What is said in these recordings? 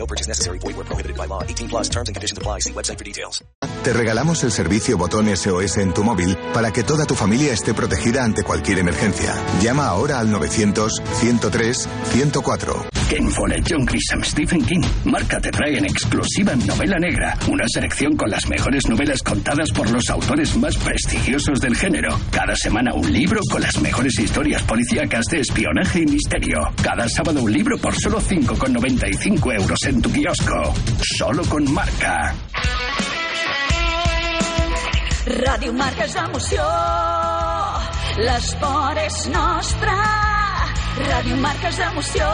No purchase necessary. Void where prohibited by law. 18 plus terms and conditions apply. See website for details. Te regalamos el servicio botón SOS en tu móvil para que toda tu familia esté protegida ante cualquier emergencia. Llama ahora al 900-103-104. Ken Follett, John Grisham, Stephen King. Marca te trae en exclusiva Novela Negra, una selección con las mejores novelas contadas por los autores más prestigiosos del género. Cada semana un libro con las mejores historias policíacas de espionaje y misterio. Cada sábado un libro por solo 5,95 euros en tu kiosco. Solo con Marca. Ràdio Marca és emoció, l'esport és nostre. Ràdio Marca és emoció,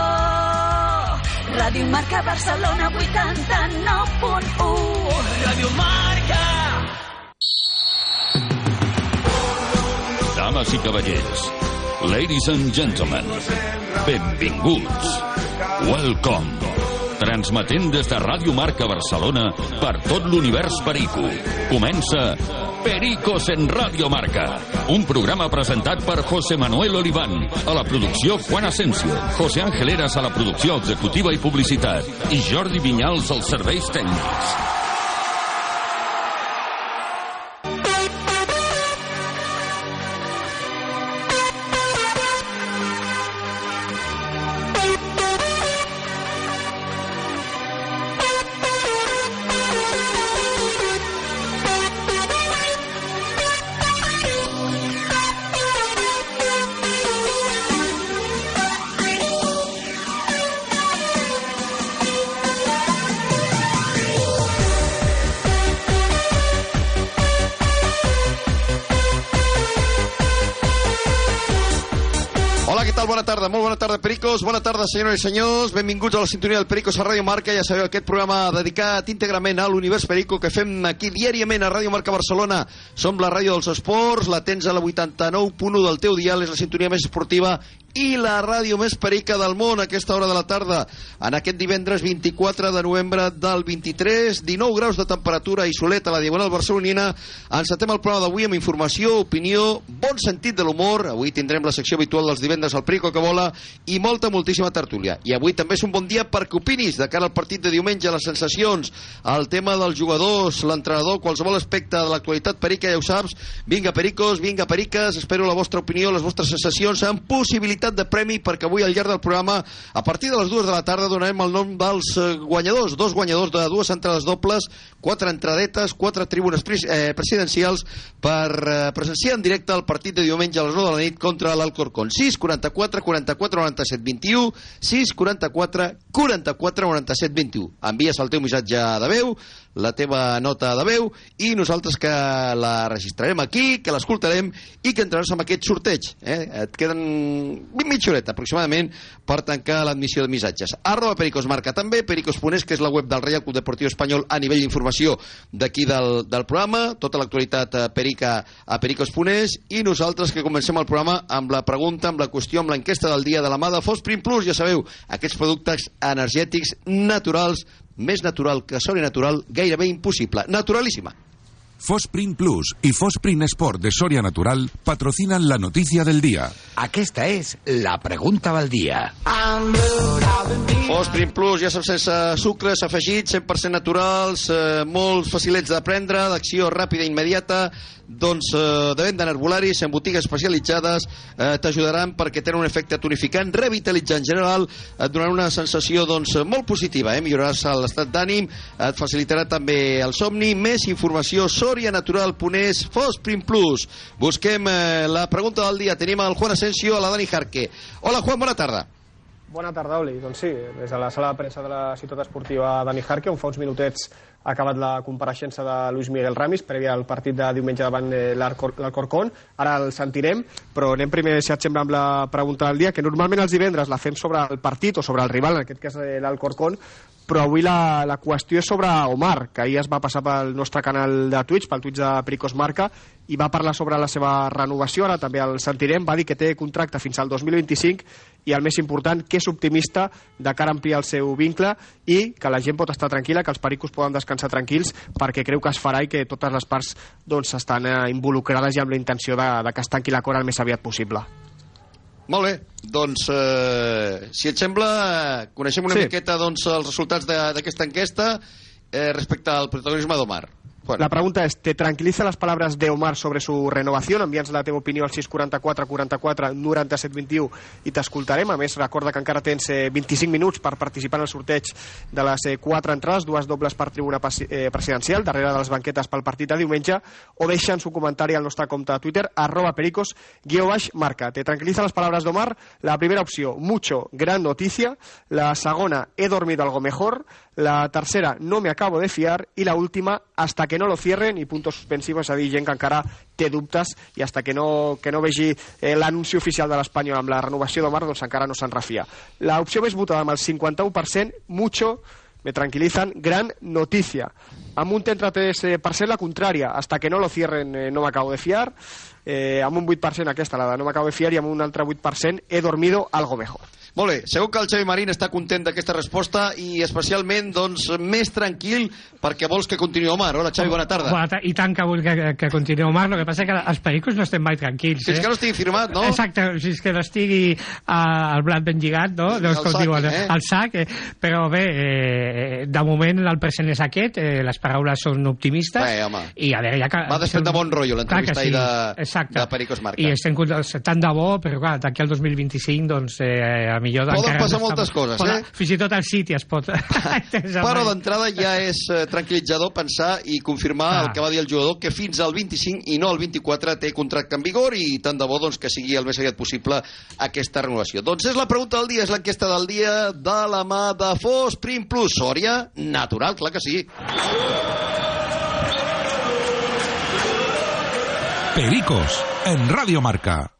Ràdio Marca Barcelona 89.1. Ràdio Marca. Dames i cavallers, ladies and gentlemen, benvinguts. Welcome. Transmetent des de Ràdio Marca Barcelona per tot l'univers Perico. Comença Pericos en Radio Marca. Un programa presentat per José Manuel Oliván. A la producció Juan Asensio. José Ángel Eras a la producció executiva i publicitat. I Jordi Vinyals als serveis tècnics. Pericos. Bona tarda, senyores i senyors. Benvinguts a la sintonia del Pericos a Ràdio Marca. Ja sabeu, aquest programa dedicat íntegrament a l'univers Perico que fem aquí diàriament a Ràdio Marca Barcelona. Som la ràdio dels esports, la tens a la 89.1 del teu dial, és la sintonia més esportiva i la ràdio més perica del món a aquesta hora de la tarda. En aquest divendres 24 de novembre del 23, 19 graus de temperatura i solet a la Diagonal Barcelonina. Encetem el programa d'avui amb informació, opinió, bon sentit de l'humor. Avui tindrem la secció habitual dels divendres al Perico que vola i molta, moltíssima tertúlia. I avui també és un bon dia perquè opinis de cara al partit de diumenge, les sensacions, el tema dels jugadors, l'entrenador, qualsevol aspecte de l'actualitat perica, ja ho saps. Vinga, Pericos, vinga, Periques, espero la vostra opinió, les vostres sensacions, amb possibilitat de premi perquè avui al llarg del programa a partir de les dues de la tarda donarem el nom dels eh, guanyadors, dos guanyadors de dues entrades dobles, quatre entradetes, quatre tribunes eh, presidencials per eh, presenciar en directe el partit de diumenge a les 9 de la nit contra l'Alcorcón. 6 44 44 97 21 6 44 44 97 21. Envies el teu missatge de veu, la teva nota de veu i nosaltres que la registrarem aquí, que l'escoltarem i que entraràs en aquest sorteig. Eh? Et queden 20 mitja aproximadament per tancar l'admissió de missatges. Arroba Pericos Marca també, Pericos.es, que és la web del Real Club Deportiu Espanyol a nivell d'informació d'aquí del, del programa, tota l'actualitat perica a Pericos.es i nosaltres que comencem el programa amb la pregunta, amb la qüestió, amb l'enquesta del dia de la mà de Fosprin Plus, ja sabeu, aquests productes energètics naturals més natural que sobrenatural, gairebé impossible. Naturalíssima. Fosprint Plus y Fosprint Sport de Soria Natural patrocinan la noticia del día. Aquesta és la pregunta del dia. Fosprint Plus, ja saps, sense sucres afegits, 100% naturals, eh, molt facilets de prendre, d'acció ràpida i immediata, doncs, eh, de venda en en botigues especialitzades, eh, t'ajudaran perquè tenen un efecte tonificant, revitalitzant general, et donaran una sensació doncs, molt positiva, eh? milloraràs l'estat d'ànim, et facilitarà també el somni, més informació, sorianatural.es, Fosprin Plus. Busquem eh, la pregunta del dia, tenim el Juan Asensio, a la Dani Jarque. Hola Juan, bona tarda. Bona tarda, Oli. Doncs sí, des de la sala de premsa de la ciutat esportiva Dani Jarque, on fa uns minutets ha acabat la compareixença de Luis Miguel Ramis, prèvia al partit de diumenge davant l'Alcorcón. Ara el sentirem, però anem primer, si et sembla, amb la pregunta del dia, que normalment els divendres la fem sobre el partit o sobre el rival, en aquest cas eh, l'Alcorcón, però avui la, la qüestió és sobre Omar, que ahir es va passar pel nostre canal de Twitch, pel Twitch de Pericos Marca, i va parlar sobre la seva renovació, ara també el sentirem, va dir que té contracte fins al 2025 i el més important, que és optimista de cara a ampliar el seu vincle i que la gent pot estar tranquil·la, que els pericos poden descansar tranquils perquè creu que es farà i que totes les parts doncs, estan eh, involucrades i amb la intenció de, de que es tanqui l'acord el més aviat possible. Molt bé, doncs, eh, si et sembla, coneixem una Sí. miqueta doncs, els resultats de- d'aquesta enquesta eh, respecte al protagonisme d'Omar. Bueno. La pregunta es, ¿te tranquiliza las palabras de Omar sobre su renovación? Envia'ns la teva opinió al 644 44 97 21 i t'escoltarem. A més, recorda que encara tens eh, 25 minuts per participar en el sorteig de les eh, quatre entrades, dues dobles per tribuna eh, presidencial, darrere de les banquetes pel partit de diumenge, o deixa'ns un comentari al nostre compte de Twitter, arroba pericos, guió baix, marca. ¿Te tranquiliza las palabras de Omar? La primera opció, mucho, gran noticia. La segona, he dormido algo mejor. La tercera, no me acabo de fiar. I la última, hasta que no lo cierren, i puntos suspensivos, a dir, gent que encara té hasta que no, que no vegi eh, l'anunci oficial de l'Espanyol amb la renovació d'Omar, doncs encara no se'n refia. L'opció més votada amb el 51%, mucho, me tranquilizan, gran noticia. Amb un 33% la contrària, hasta que no lo cierren eh, no m'acabo de fiar, eh, amb un 8% aquesta, la de no m'acabo de fiar, i amb un altre 8% he dormido algo mejor. Molt bé, segur que el Xavi Marín està content d'aquesta resposta i especialment doncs, més tranquil perquè vols que continuï Omar. Hola Xavi, bona tarda. Bona ta- I tant que vull que, que continuï Omar, el que passa és que els pericos no estem mai tranquils. Fins eh? que no estigui firmat, no? Exacte, si és que no estigui uh, el blat ben lligat, no? Sí, Doncs, com sac, diuen, eh? al sac. Eh? Però bé, eh, de moment el present és aquest, eh, les paraules són optimistes. Bé, home. I a veure, ja que... Va desprendre bon rotllo l'entrevista ahir de, Exacte. de Pericos Marca. I estem tant de bo, però clar, d'aquí al 2025, doncs, eh, a millor... Poden encara passar no moltes està- coses, poden- eh? Fins i tot el City es pot... Però d'entrada ja és eh, tranquil·litzador pensar i confirmar Ah. el que va dir el jugador, que fins al 25 i no al 24 té contracte en vigor i tant de bo doncs, que sigui el més aviat possible aquesta renovació. Doncs és la pregunta del dia, és l'enquesta del dia de la mà de Fos Prim Plus. Sòria, natural, clar que sí. Pericos, en Radio Marca.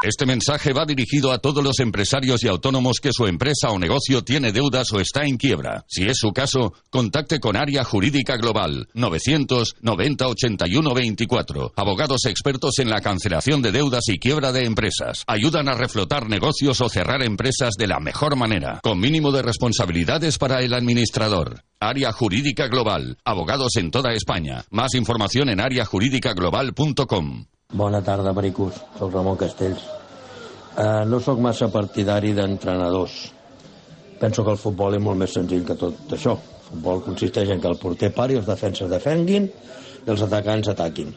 Este mensaje va dirigido a todos los empresarios y autónomos que su empresa o negocio tiene deudas o está en quiebra. Si es su caso, contacte con Área Jurídica Global 990 81 24. Abogados expertos en la cancelación de deudas y quiebra de empresas. Ayudan a reflotar negocios o cerrar empresas de la mejor manera, con mínimo de responsabilidades para el administrador. Área Jurídica Global. Abogados en toda España. Más información en areajurídicaglobal.com. Bona tarda, Pericos. Soc Ramon Castells. Uh, no sóc massa partidari d'entrenadors. Penso que el futbol és molt més senzill que tot això. El futbol consisteix en que el porter pari, els defenses defenguin i els atacants ataquin.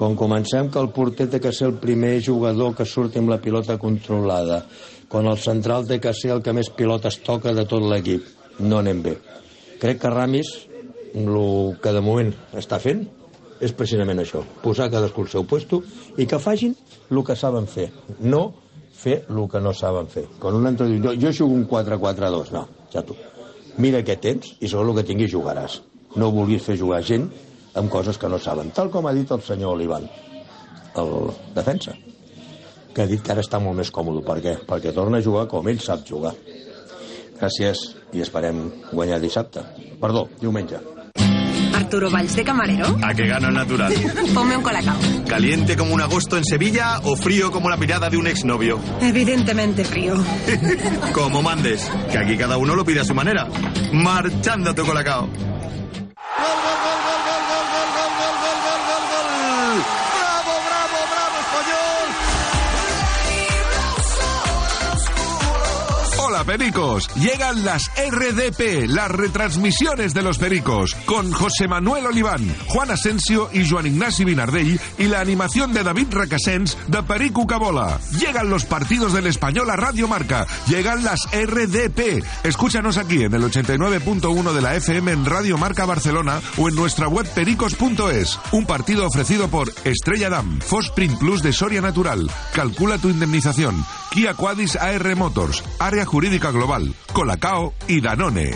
Com comencem que el porter té que ser el primer jugador que surti amb la pilota controlada, quan el central té que ser el que més pilotes toca de tot l'equip. No anem bé. Crec que Ramis, el que de moment està fent, és precisament això, posar cadascú al seu puesto i que facin el que saben fer, no fer el que no saben fer. Quan un entrenador diu, jo jugo un 4-4-2, no, ja tu. Mira què tens i segons el que tinguis jugaràs. No vulguis fer jugar gent amb coses que no saben, tal com ha dit el senyor Olivan, el defensa, que ha dit que ara està molt més còmode. Per què? Perquè torna a jugar com ell sap jugar. Gràcies i esperem guanyar dissabte. Perdó, diumenge. Arturo Valls de camarero. A que gano el natural. Ponme un colacao. ¿Caliente como un agosto en Sevilla o frío como la mirada de un exnovio? Evidentemente frío. Como mandes, que aquí cada uno lo pide a su manera. Marchando tu colacao. Pericos, llegan las RDP, las retransmisiones de los Pericos, con José Manuel Oliván, Juan Asensio y Joan Ignasi Vinardell y la animación de David Racasens de Perico Cabola. Llegan los partidos del Español a Radio Marca, llegan las RDP. Escúchanos aquí en el 89.1 de la FM en Radio Marca Barcelona o en nuestra web pericos.es. Un partido ofrecido por Estrella Damm, Fosprint Plus de Soria Natural. Calcula tu indemnización. Kia Quadis AR Motors, Área Jurídica Global, Colacao y Danone.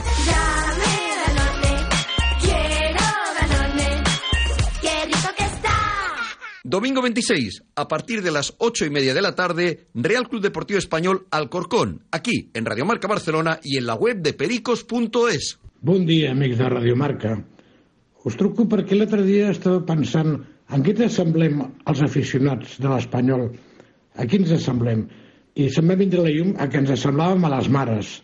Domingo 26, a partir de las ocho y media de la tarde, Real Club Deportivo Español Alcorcón, aquí en Radio Marca Barcelona y en la web de pericos.es. Bon dia, amics de Radio Marca. Us truco perquè l'altre dia estava pensant en què ens assemblem els aficionats de l'Espanyol. A qui ens assemblem? I se'm va vindre la llum a que ens assemblàvem a les mares,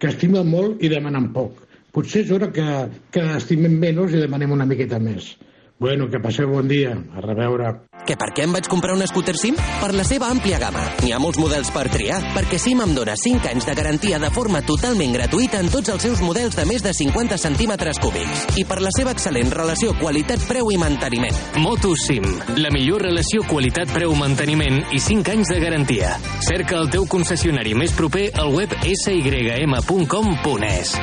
que estimen molt i demanen poc. Potser és hora que, que estimem menys i demanem una miqueta més. Bueno, que passeu bon dia. A reveure. Que per què em vaig comprar un scooter SIM? Per la seva àmplia gamma. N'hi ha molts models per triar, perquè SIM em dona 5 anys de garantia de forma totalment gratuïta en tots els seus models de més de 50 centímetres cúbics. I per la seva excel·lent relació qualitat-preu i manteniment. Motus SIM, la millor relació qualitat-preu-manteniment i 5 anys de garantia. Cerca el teu concessionari més proper al web sym.com.es.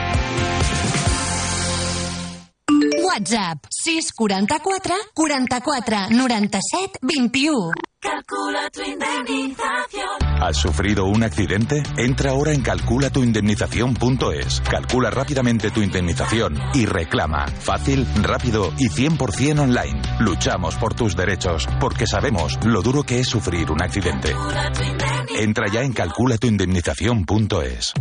WhatsApp 644 44 97 21. Calcula tu indemnización. ¿Has sufrido un accidente? Entra ahora en calculatuindemnización.es. Calcula rápidamente tu indemnización y reclama. Fácil, rápido y 100% online. Luchamos por tus derechos porque sabemos lo duro que es sufrir un accidente. Entra ya en calculatuindemnización.es.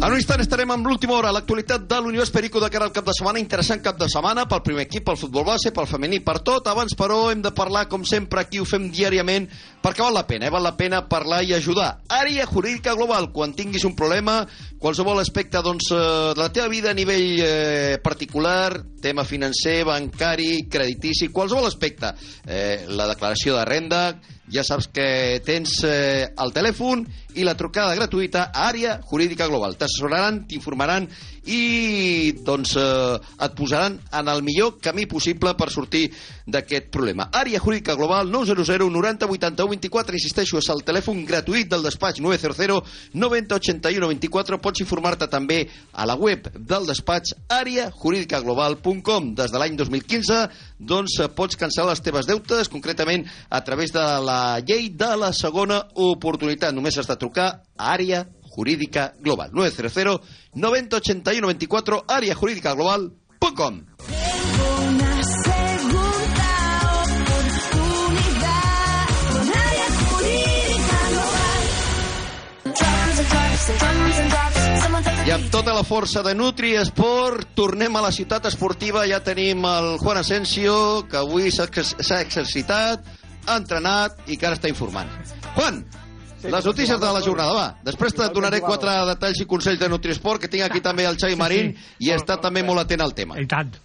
En un instant estarem amb l'última hora, l'actualitat de l'Univers Perico de cara al cap de setmana. Interessant cap de setmana pel primer equip, pel futbol base, pel femení, per tot. Abans, però, hem de parlar, com sempre, aquí ho fem diàriament, perquè val la pena, eh? val la pena parlar i ajudar. Àrea jurídica global, quan tinguis un problema, qualsevol aspecte doncs, eh, de la teva vida a nivell eh, particular, tema financer, bancari, creditici, qualsevol aspecte. Eh, la declaració de renda, ja saps que tens eh, el telèfon i la trucada gratuïta a Àrea Jurídica Global. T'assessoraran, t'informaran i doncs, eh, et posaran en el millor camí possible per sortir d'aquest problema. Àrea Jurídica Global 900 90 81 24, insisteixo, és el telèfon gratuït del despatx 900 90 81 24. Pots informar-te també a la web del despatx àreajuridicaglobal.com. Des de l'any 2015 doncs, pots cancel·lar les teves deutes, concretament a través de la llei de la segona oportunitat. Només has de trucar a Àrea Jurídica Global. 900 90 81 24 àreajuridicaglobal.com I amb tota la força de Nutri Esport, tornem a la ciutat esportiva. Ja tenim el Juan Asensio, que avui s'ha ex- s'ha exercitat, ha entrenat i que ara està informant. Juan, les notícies de la jornada, va. Després te donaré quatre detalls i consells de Nutrisport, que tinc aquí també el Xavi Marín i està també molt atent al tema. I tant.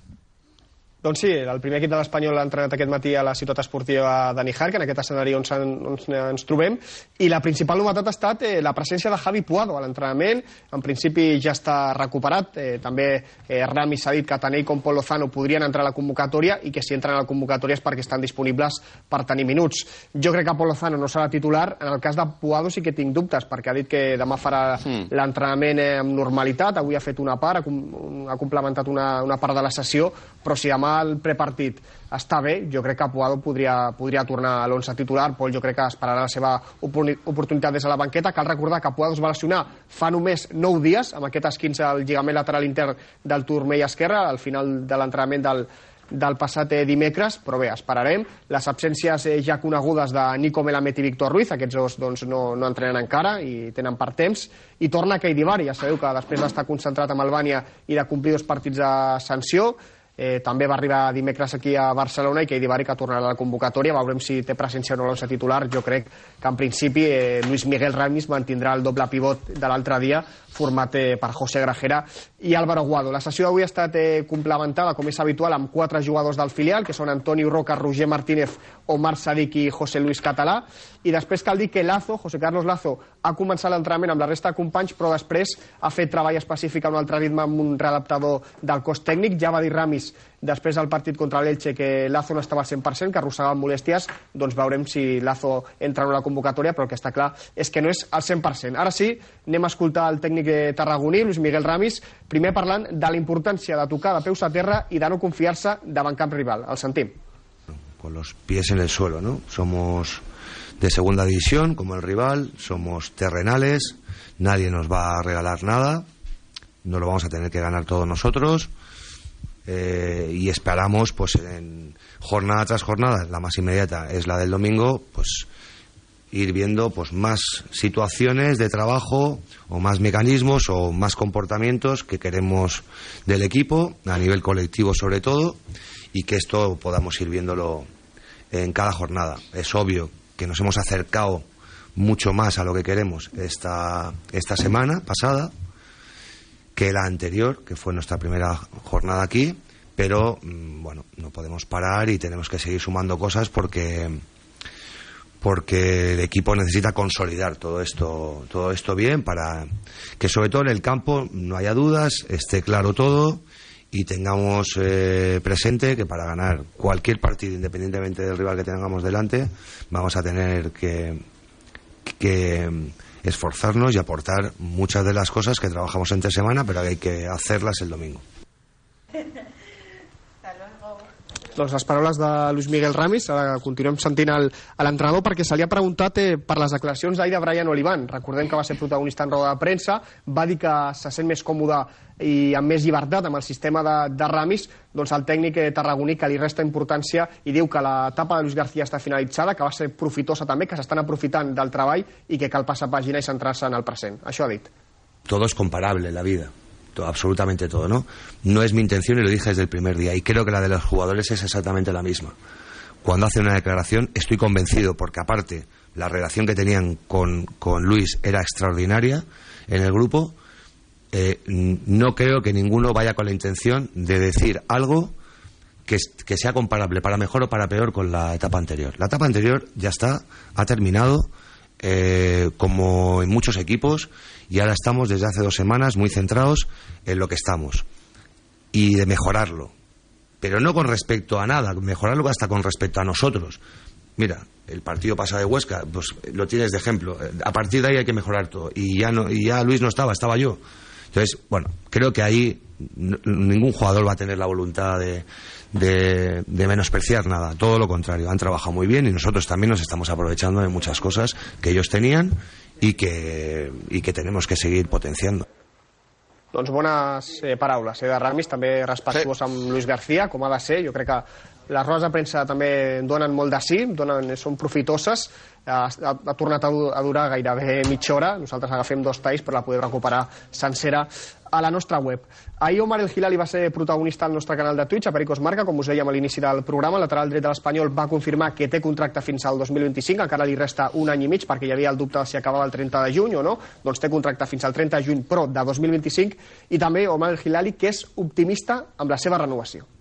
Doncs sí, el primer equip de l'Espanyol ha entrenat aquest matí a la ciutat esportiva de Níjar, que en aquest escenari on, s'han- on ens trobem, i la principal novetat ha estat eh, la presència de Javi Puado a l'entrenament. En principi ja està recuperat. Eh, també eh, Rami s'ha dit que tant ell com Pol Lozano podrien entrar a la convocatòria i que si entren a la convocatòria és perquè estan disponibles per tenir minuts. Jo crec que Pol Lozano no serà titular. En el cas de Puado sí que tinc dubtes, perquè ha dit que demà farà Mm. l'entrenament eh, amb normalitat. Avui ha fet una part, ha, com, ha complementat una, una part de la sessió, però si demà el prepartit està bé, jo crec que Puado podria, podria tornar a l'11 titular. Pol jo crec que esperarà la seva oportuni- oportunitat des de la banqueta. Cal recordar que Puado es va lesionar fa només 9 dies, amb aquest esquinç al lligament lateral intern del turmell esquerre, al final de l'entrenament del, del passat eh, dimecres, però bé, esperarem. Les absències eh, ja conegudes de Nico Melamed i Víctor Ruiz, aquests dos doncs, no, no entrenen encara i tenen per temps, i torna Keidi Bari, ja sabeu que després d'estar concentrat amb Albània i de complir dos partits de sanció, eh, també va arribar dimecres aquí a Barcelona i que Divari que tornarà a la convocatòria. Veurem si té presència o no a l'onze titular. Jo crec que en principi eh, Luis Miguel Ramis mantindrà el doble pivot de l'altre dia format eh, per José Grajera i Álvaro Guado. La sessió d'avui ha estat eh, complementada, com és habitual, amb quatre jugadors del filial, que són Antonio Roca, Roger Martínez, Omar Sadik i José Luis Català, i després cal dir que Lazo, José Carlos Lazo, ha començat l'entrenament amb la resta de companys, però després ha fet treball específic a un altre ritme amb un readaptador del cos tècnic. Ja va dir Ramis després del partit contra l'Elche que Lazo no estava al 100%, que arrossegava molèsties, doncs veurem si Lazo entra en la convocatòria, però el que està clar és que no és al 100%. Ara sí, anem a escoltar el tècnic tarragoní, Luis Miguel Ramis, primer parlant de la importància de tocar de peus a terra i de no confiar-se davant cap rival. El sentim. Con los pies en el suelo, ¿no? Somos de segunda división, como el rival, somos terrenales, nadie nos va a regalar nada, no lo vamos a tener que ganar todos nosotros eh, y esperamos pues en jornada tras jornada, la más inmediata es la del domingo, pues ir viendo pues más situaciones de trabajo o más mecanismos o más comportamientos que queremos del equipo a nivel colectivo sobre todo y que esto podamos ir viéndolo en cada jornada. Es obvio que nos hemos acercado mucho más a lo que queremos esta, esta semana pasada que la anterior, que fue nuestra primera jornada aquí, pero mm, bueno, no podemos parar y tenemos que seguir sumando cosas porque porque el equipo necesita consolidar todo esto todo esto bien para que sobre todo en el campo no haya dudas, esté claro todo y tengamos eh, presente que para ganar cualquier partido, independientemente del rival que tengamos delante, vamos a tener que, que esforzarnos y aportar muchas de las cosas que trabajamos entre semana, pero hay que hacerlas el domingo. Doncs les paraules de Luis Miguel Ramis, ara continuem sentint l'entrenador perquè se li ha preguntat eh, per les declaracions d'ahir de Brian Olivan. Recordem que va ser protagonista en roda de premsa, va dir que se sent més còmode i amb més llibertat amb el sistema de, de Ramis, doncs el tècnic eh, tarragoní que li resta importància i diu que l'etapa de Luis García està finalitzada, que va ser profitosa també, que s'estan aprofitant del treball i que cal passar pàgina i centrar-se en el present. Això ha dit. Todo es comparable en la vida. todo, absolutamente todo, ¿no? No es mi intención y lo dije desde el primer día y creo que la de los jugadores es exactamente la misma. Cuando hacen una declaración estoy convencido porque aparte la relación que tenían con, con Luis era extraordinaria en el grupo. Eh, no creo que ninguno vaya con la intención de decir algo que, sea comparable para mejor o para peor con la etapa anterior. La etapa anterior ya está, ha terminado, eh, como en muchos equipos, y ahora estamos desde hace dos semanas muy centrados en lo que estamos y de mejorarlo. Pero no con respecto a nada, mejorarlo hasta con respecto a nosotros. Mira, el partido pasado de Huesca, pues lo tienes de ejemplo. A partir de ahí hay que mejorar todo. Y ya, no, y ya Luis no estaba, estaba yo. Entonces, bueno, creo que ahí ningún jugador va a tener la voluntad de, de, de menospreciar nada. Todo lo contrario, han trabajado muy bien y nosotros también nos estamos aprovechando de muchas cosas que ellos tenían y que, y que tenemos que seguir potenciando. Doncs bones eh, paraules eh, de Ramis, també respectuós amb Luis García, com ha de ser. Jo crec que les rodes de premsa també donen molt de sí, donen, són profitoses. Ha, ha, tornat a, a durar gairebé mitja hora. Nosaltres agafem dos talls per la poder recuperar sencera a la nostra web. Ahir Omar El Hilali va ser protagonista al nostre canal de Twitch, a Pericos Marca, com us dèiem a l'inici del programa. El lateral dret de l'Espanyol va confirmar que té contracte fins al 2025, encara li resta un any i mig, perquè hi havia el dubte de si acabava el 30 de juny o no. Doncs té contracte fins al 30 de juny, però de 2025. I també Omar El Hilali, que és optimista amb la seva renovació.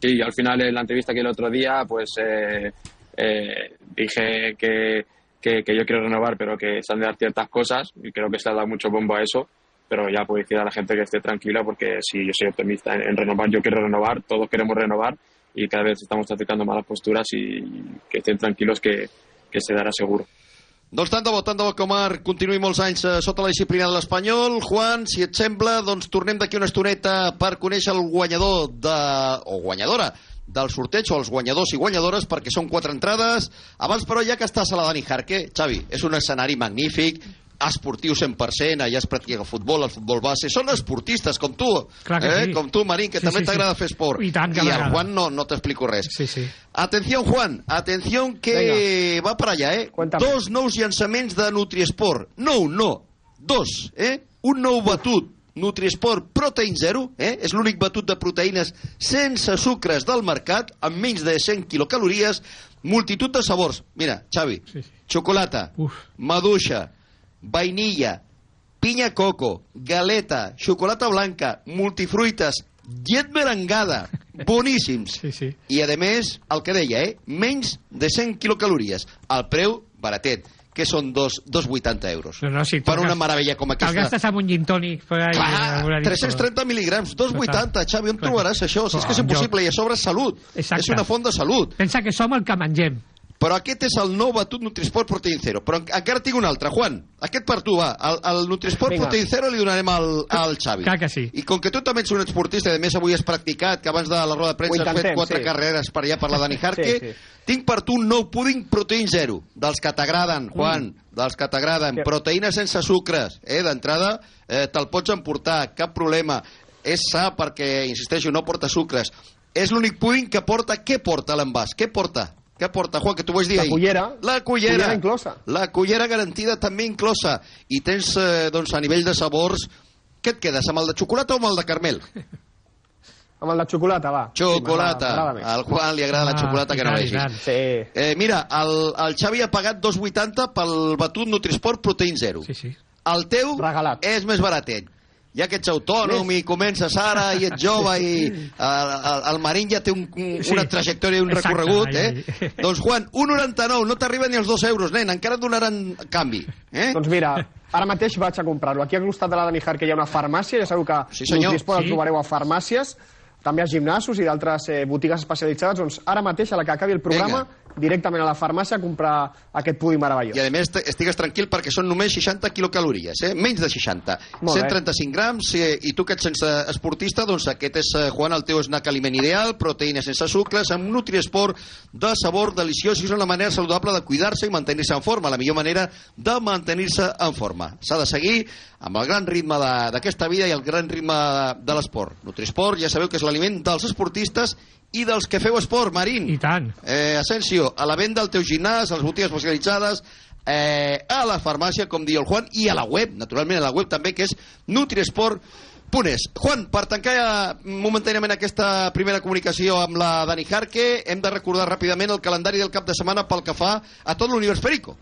Sí, al final en la entrevista que el otro día, pues eh, eh, dije que, que, yo quiero renovar, pero que se han de dar ciertas cosas y creo que se ha dado mucho bombo a eso. Pero ya puedo decir a la gente que esté tranquila porque si yo soy optimista en, en renovar, yo quiero renovar, todos queremos renovar y cada vez estamos acercando malas posturas y que estén tranquilos que, que se dará seguro. Doncs tant de bo, tant de bo que Omar continuï molts anys eh, sota la disciplina de l'Espanyol. Juan, si et sembla, doncs tornem d'aquí una estoneta per conèixer el guanyador de... o guanyadora del sorteig o els guanyadors i guanyadores perquè són quatre entrades. Abans, però, ja que estàs a la Dani Jarque, Xavi, és un escenari magnífic, esportiu 100%, allà es practica el futbol, el futbol base, són esportistes com tu, Clar eh? sí. com tu, Marín, que Sí, també sí, t'agrada sí. fer esport. I tant que I m'agrada. Juan no, no t'explico res. Sí, sí. Atención, Juan, atención que va para allá, ¿eh? Dos nous llançaments de Nutriesport. No, no. Dos, eh? Un nou batut Nutrisport Protein Zero, eh? és l'únic batut de proteïnes sense sucres del mercat, amb menys de 100 quilocalories, multitud de sabors. Mira, Xavi, sí, sí. xocolata, Uf. maduixa, vainilla, pinya coco, galeta, xocolata blanca, multifruites, llet merengada, boníssims. Sí, sí. I, a més, el que deia, eh? menys de 100 quilocalories. El preu, baratet que són dos, 2,80 euros. No, no, sí, per una meravella com aquesta. El gastes amb un gin tònic. Per ahí, Clar, 330 mil·lígrams, 2,80, Xavi, on trobaràs això? Si és que és impossible, i a sobre salut. Exacte. És una font de salut. Pensa que som el que mengem. Però aquest és el nou batut Nutrisport Protein Zero. Però encara tinc un altre, Juan. Aquest per tu, va. El, el Nutrisport Vinga. Protein Zero li donarem al, al Xavi. Clar que sí. I com que tu també ets un esportista, i a més avui has practicat, que abans de la roda de premsa has fet intentem, quatre sí. carreres per allà per la Dani Jarque, Sí, sí. tinc per tu un nou púding Protein Zero, dels que t'agraden, Juan, dels que t'agraden. Sí. Proteïnes sense sucres, eh? D'entrada eh, te'l pots emportar, cap problema. És sa perquè, insisteixo, no porta sucres. És l'únic púding que porta... Què porta l'envàs? Què porta? Què porta, Juan, que tu ho vas dir La ahir? cullera. La cullera. Cullera inclosa. La cullera garantida també inclosa. I tens, eh, doncs, a nivell de sabors... Què et quedes, amb el de xocolata o amb el de caramel? Amb el de xocolata, va. Xocolata. Sí. Al Juan li agrada la Ah, xocolata que no vegis. Sí. Eh, mira, el, el Xavi ha pagat 2,80 pel batut Nutrisport Protein Zero. Sí, sí. El teu Regalat. és més baratet. Ja que ets autònom i comences ara i ets jove i el, el, el Marín ja té un, un, Sí. una trajectòria i un Exacte, recorregut, eh? ai. Doncs Juan, 1,99, no t'arriba ni els 2 euros, nen, encara et donaran canvi. Eh? Doncs mira, ara mateix vaig a comprar-lo. Aquí al costat de la Dani Harque hi ha una farmàcia, ja sabeu que Sí, senyor. Nutrisport Sí. el trobareu a farmàcies, també a gimnasos i d'altres eh, botigues especialitzades. Doncs ara mateix, a la que acabi el programa, directament a la farmàcia a comprar aquest pudi meravellós. I a més estigues tranquil perquè són només 60 quilocalories, eh? menys de 60. Molt bé. 135 grams, eh, i tu que ets sense esportista, doncs aquest és, eh, Juan, el teu snack aliment ideal, proteïnes sense sucres, amb Nutriesport de sabor deliciós, i és una manera saludable de cuidar-se i mantenir-se en forma, la millor manera de mantenir-se en forma. S'ha de seguir amb el gran ritme de- d'aquesta vida i el gran ritme de, l'esport. Nutrisport, ja sabeu que és l'aliment dels esportistes i dels que feu esport, Marín. I tant. Eh, Asensio, a la venda al teu gimnàs, a les botigues especialitzades, eh, a la farmàcia, com diu el Juan, i a la web, naturalment a la web també, que és nutriesport.es. Juan, per tancar ja momentàniament aquesta primera comunicació amb la Dani Jarque, hem de recordar ràpidament el calendari del cap de setmana pel que fa a tot l'univers Perico.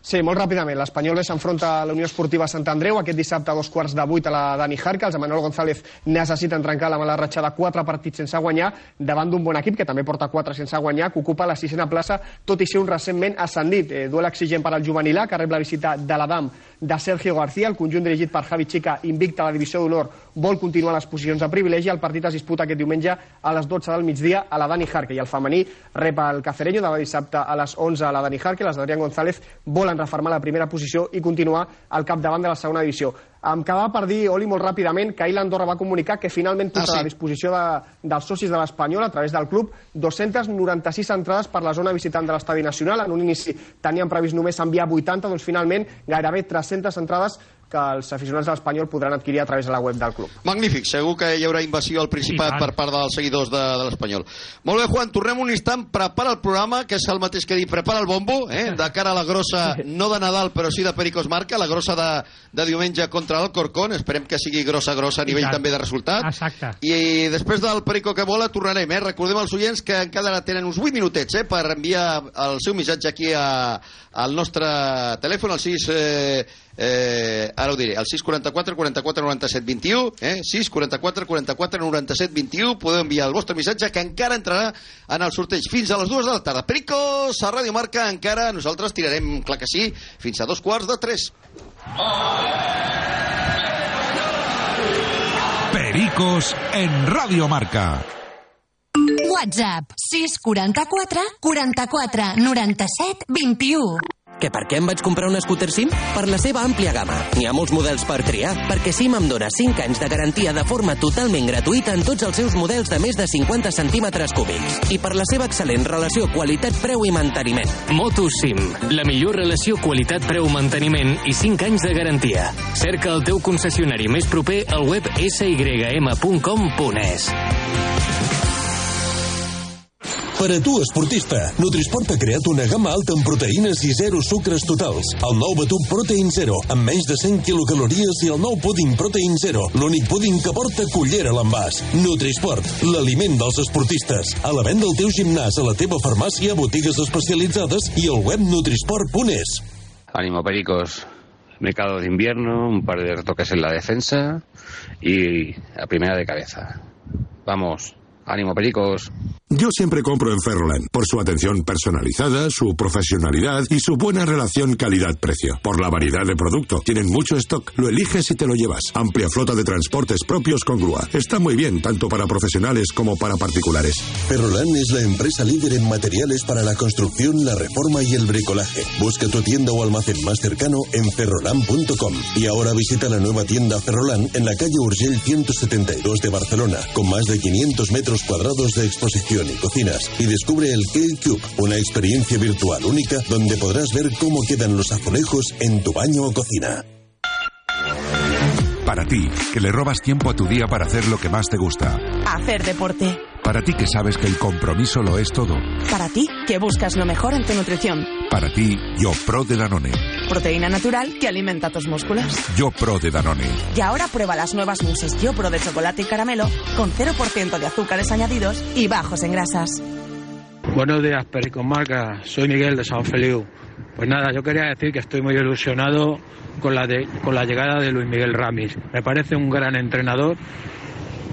Sí, molt ràpidament. L'Espanyol B s'enfronta a la Unió Esportiva Sant Andreu aquest dissabte a dos quarts de vuit a la Dani Jarca. Els Emanuel González necessiten trencar la mala ratxa de quatre partits sense guanyar davant d'un bon equip que també porta quatre sense guanyar, que ocupa la sisena plaça, tot i ser un recentment ascendit. Eh, duel exigent per al juvenil A, que rep la visita de l'Adam de Sergio García. El conjunt dirigit per Javi Chica, invicta a la divisió d'honor, vol continuar les posicions de privilegi. El partit es disputa aquest diumenge a les 12 del migdia a la Dani Jarque i el femení rep el Cacereño demà dissabte a les 11 a la Dani Jarque. Les d'Adrián González volen reformar la primera posició i continuar al capdavant de la segona divisió. Em quedava per dir, Oli, molt ràpidament, que ahir l'Andorra va comunicar que finalment posa Ah, sí. a disposició de, dels socis de l'Espanyol a través del club 296 entrades per la zona visitant de l'Estadi Nacional. En un inici tenien previst només enviar 80, doncs finalment gairebé 300 entrades que els aficionats de l'Espanyol podran adquirir a través de la web del club. Magnífic, segur que hi haurà invasió al Principat tant. per part dels seguidors de, de l'Espanyol. Molt bé, Juan, tornem un instant, prepara el programa, que és el mateix que dir, prepara el bombo, eh? de cara a la grossa, no de Nadal, però sí de Pericos Marca, la grossa de, de diumenge contra l'Alcorcón, esperem que sigui grossa, grossa a nivell també de resultat. Exacte. I després del Perico que vola tornarem, eh? Recordem als oients que encara tenen uns 8 minutets, eh? Per enviar el seu missatge aquí a, al nostre telèfon, al 6... Eh, eh, ara ho diré, al 644 44 97 21, eh? 644 44 97 21, podeu enviar el vostre missatge que encara entrarà en el sorteig fins a les 2 de la tarda. Pericos, a Ràdio Marca, encara nosaltres tirarem, clar que sí, fins a dos quarts de tres. Pericos en Radio Marca. WhatsApp 644 44 97 21. Que per què em vaig comprar un scooter SIM? Per la seva àmplia gamma. N'hi ha molts models per triar, perquè SIM em dona 5 anys de garantia de forma totalment gratuïta en tots els seus models de més de 50 centímetres cúbics. I per la seva excel·lent relació qualitat-preu i manteniment. Motosim, la millor relació qualitat-preu-manteniment i 5 anys de garantia. Cerca el teu concessionari més proper al web sym.com.es. Per a tu, esportista, Nutrisport ha creat una gamma alta en proteïnes i zero sucres totals. El nou batut Protein Zero, amb menys de 100 quilocalories i el nou púding Protein Zero, l'únic púding que porta cullera a l'envàs. Nutrisport, l'aliment dels esportistes. A la venda al teu gimnàs, a la teva farmàcia, botigues especialitzades i al web nutrisport.es. Ánimo, Pericos. Mercado de invierno, un par de retoques en la defensa y a primera de cabeza. Vamos, ánimo, Pericos. Yo siempre compro en Ferroland por su atención personalizada, su profesionalidad y su buena relación calidad-precio. Por la variedad de producto. Tienen mucho stock. Lo eliges y te lo llevas. Amplia flota de transportes propios con grúa. Está muy bien tanto para profesionales como para particulares. Ferrolan es la empresa líder en materiales para la construcción, la reforma y el bricolaje. Busca tu tienda o almacén más cercano en ferrolan.com. Y ahora visita la nueva tienda Ferrolan en la calle Urgell 172 de Barcelona, con más de 500 metros cuadrados de exposición y cocinas. Y descubre el K-Cube, una experiencia virtual única donde podrás ver cómo quedan los azulejos en tu baño o cocina. Para ti, que le robas tiempo a tu día para hacer lo que más te gusta. Hacer deporte. Para ti que sabes que el compromiso lo es todo. Para ti, que buscas lo mejor en tu nutrición. Para ti, yo pro de Danone. Proteína natural que alimenta tus músculos. Yo pro de Danone. Y ahora prueba las nuevas muses Yo Pro de chocolate y caramelo con 0% de azúcares añadidos y bajos en grasas. Buenos días, Perico Marca. Soy Miguel de San Feliu. Pues nada, yo quería decir que estoy muy ilusionado con la, de- con la llegada de Luis Miguel Ramis. Me parece un gran entrenador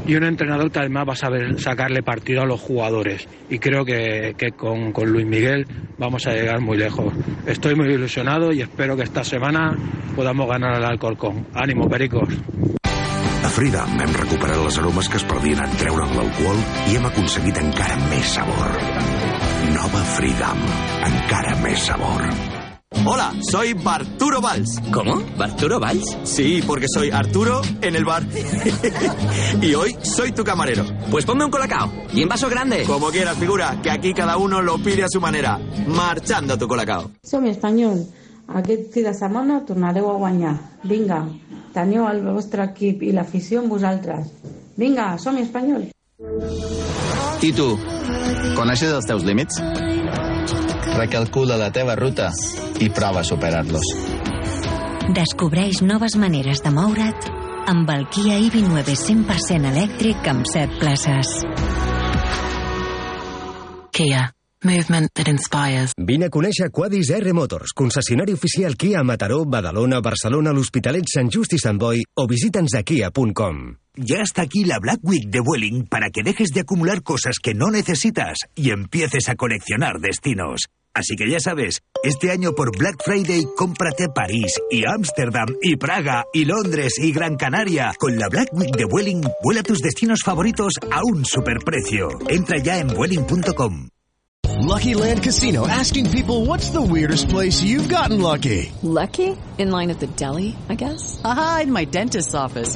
y un entrenador que además va a saber sacarle partido a los jugadores. Y creo que, que con, con Luis Miguel vamos a llegar muy lejos. Estoy muy ilusionado y espero que esta semana podamos ganar al Alcorcón. Ánimo, Pericos. A Freedom hem recuperat les aromes que es perdien en treure'n l'alcohol i hem aconseguit encara més sabor. Nova Freedom. Encara més sabor. Hola, soy Barturo Valls. ¿Cómo? ¿Barturo Valls? Sí, porque soy Arturo en el bar. y hoy soy tu camarero. Pues ponme un colacao. Y en vaso grande. Como quieras, figura, que aquí cada uno lo pide a su manera. Marchando tu colacao. Som espanyol. Aquest fi de setmana tornareu a guanyar. Vinga, teniu el vostre equip i l'afició amb vosaltres. Vinga, som espanyol. Titu, coneixes els teus límits? Recalcula la teva ruta i prova a superar-los. Descobreix noves maneres de moure't amb el Kia EV9 100% elèctric amb 7 places. Kia. Movement that inspires. Vine a conèixer Quadis R Motors, concessionari oficial Kia a Mataró, Badalona, Barcelona, l'Hospitalet, Sant Just y Sant Boi o visita'ns a kia.com. Ya está aquí la Black Week de Vueling para que dejes de acumular cosas que no necesitas y empieces a coleccionar destinos. Así que ya sabes, este año por Black Friday cómprate París y Ámsterdam y Praga y Londres y Gran Canaria. Con la Black Week de Vueling, vuela tus destinos favoritos a un superprecio. Entra ya en vueling.com. Lucky Land Casino asking people what's the weirdest place you've gotten lucky? Lucky? In line at the deli, I guess? Aha, in my dentist's office.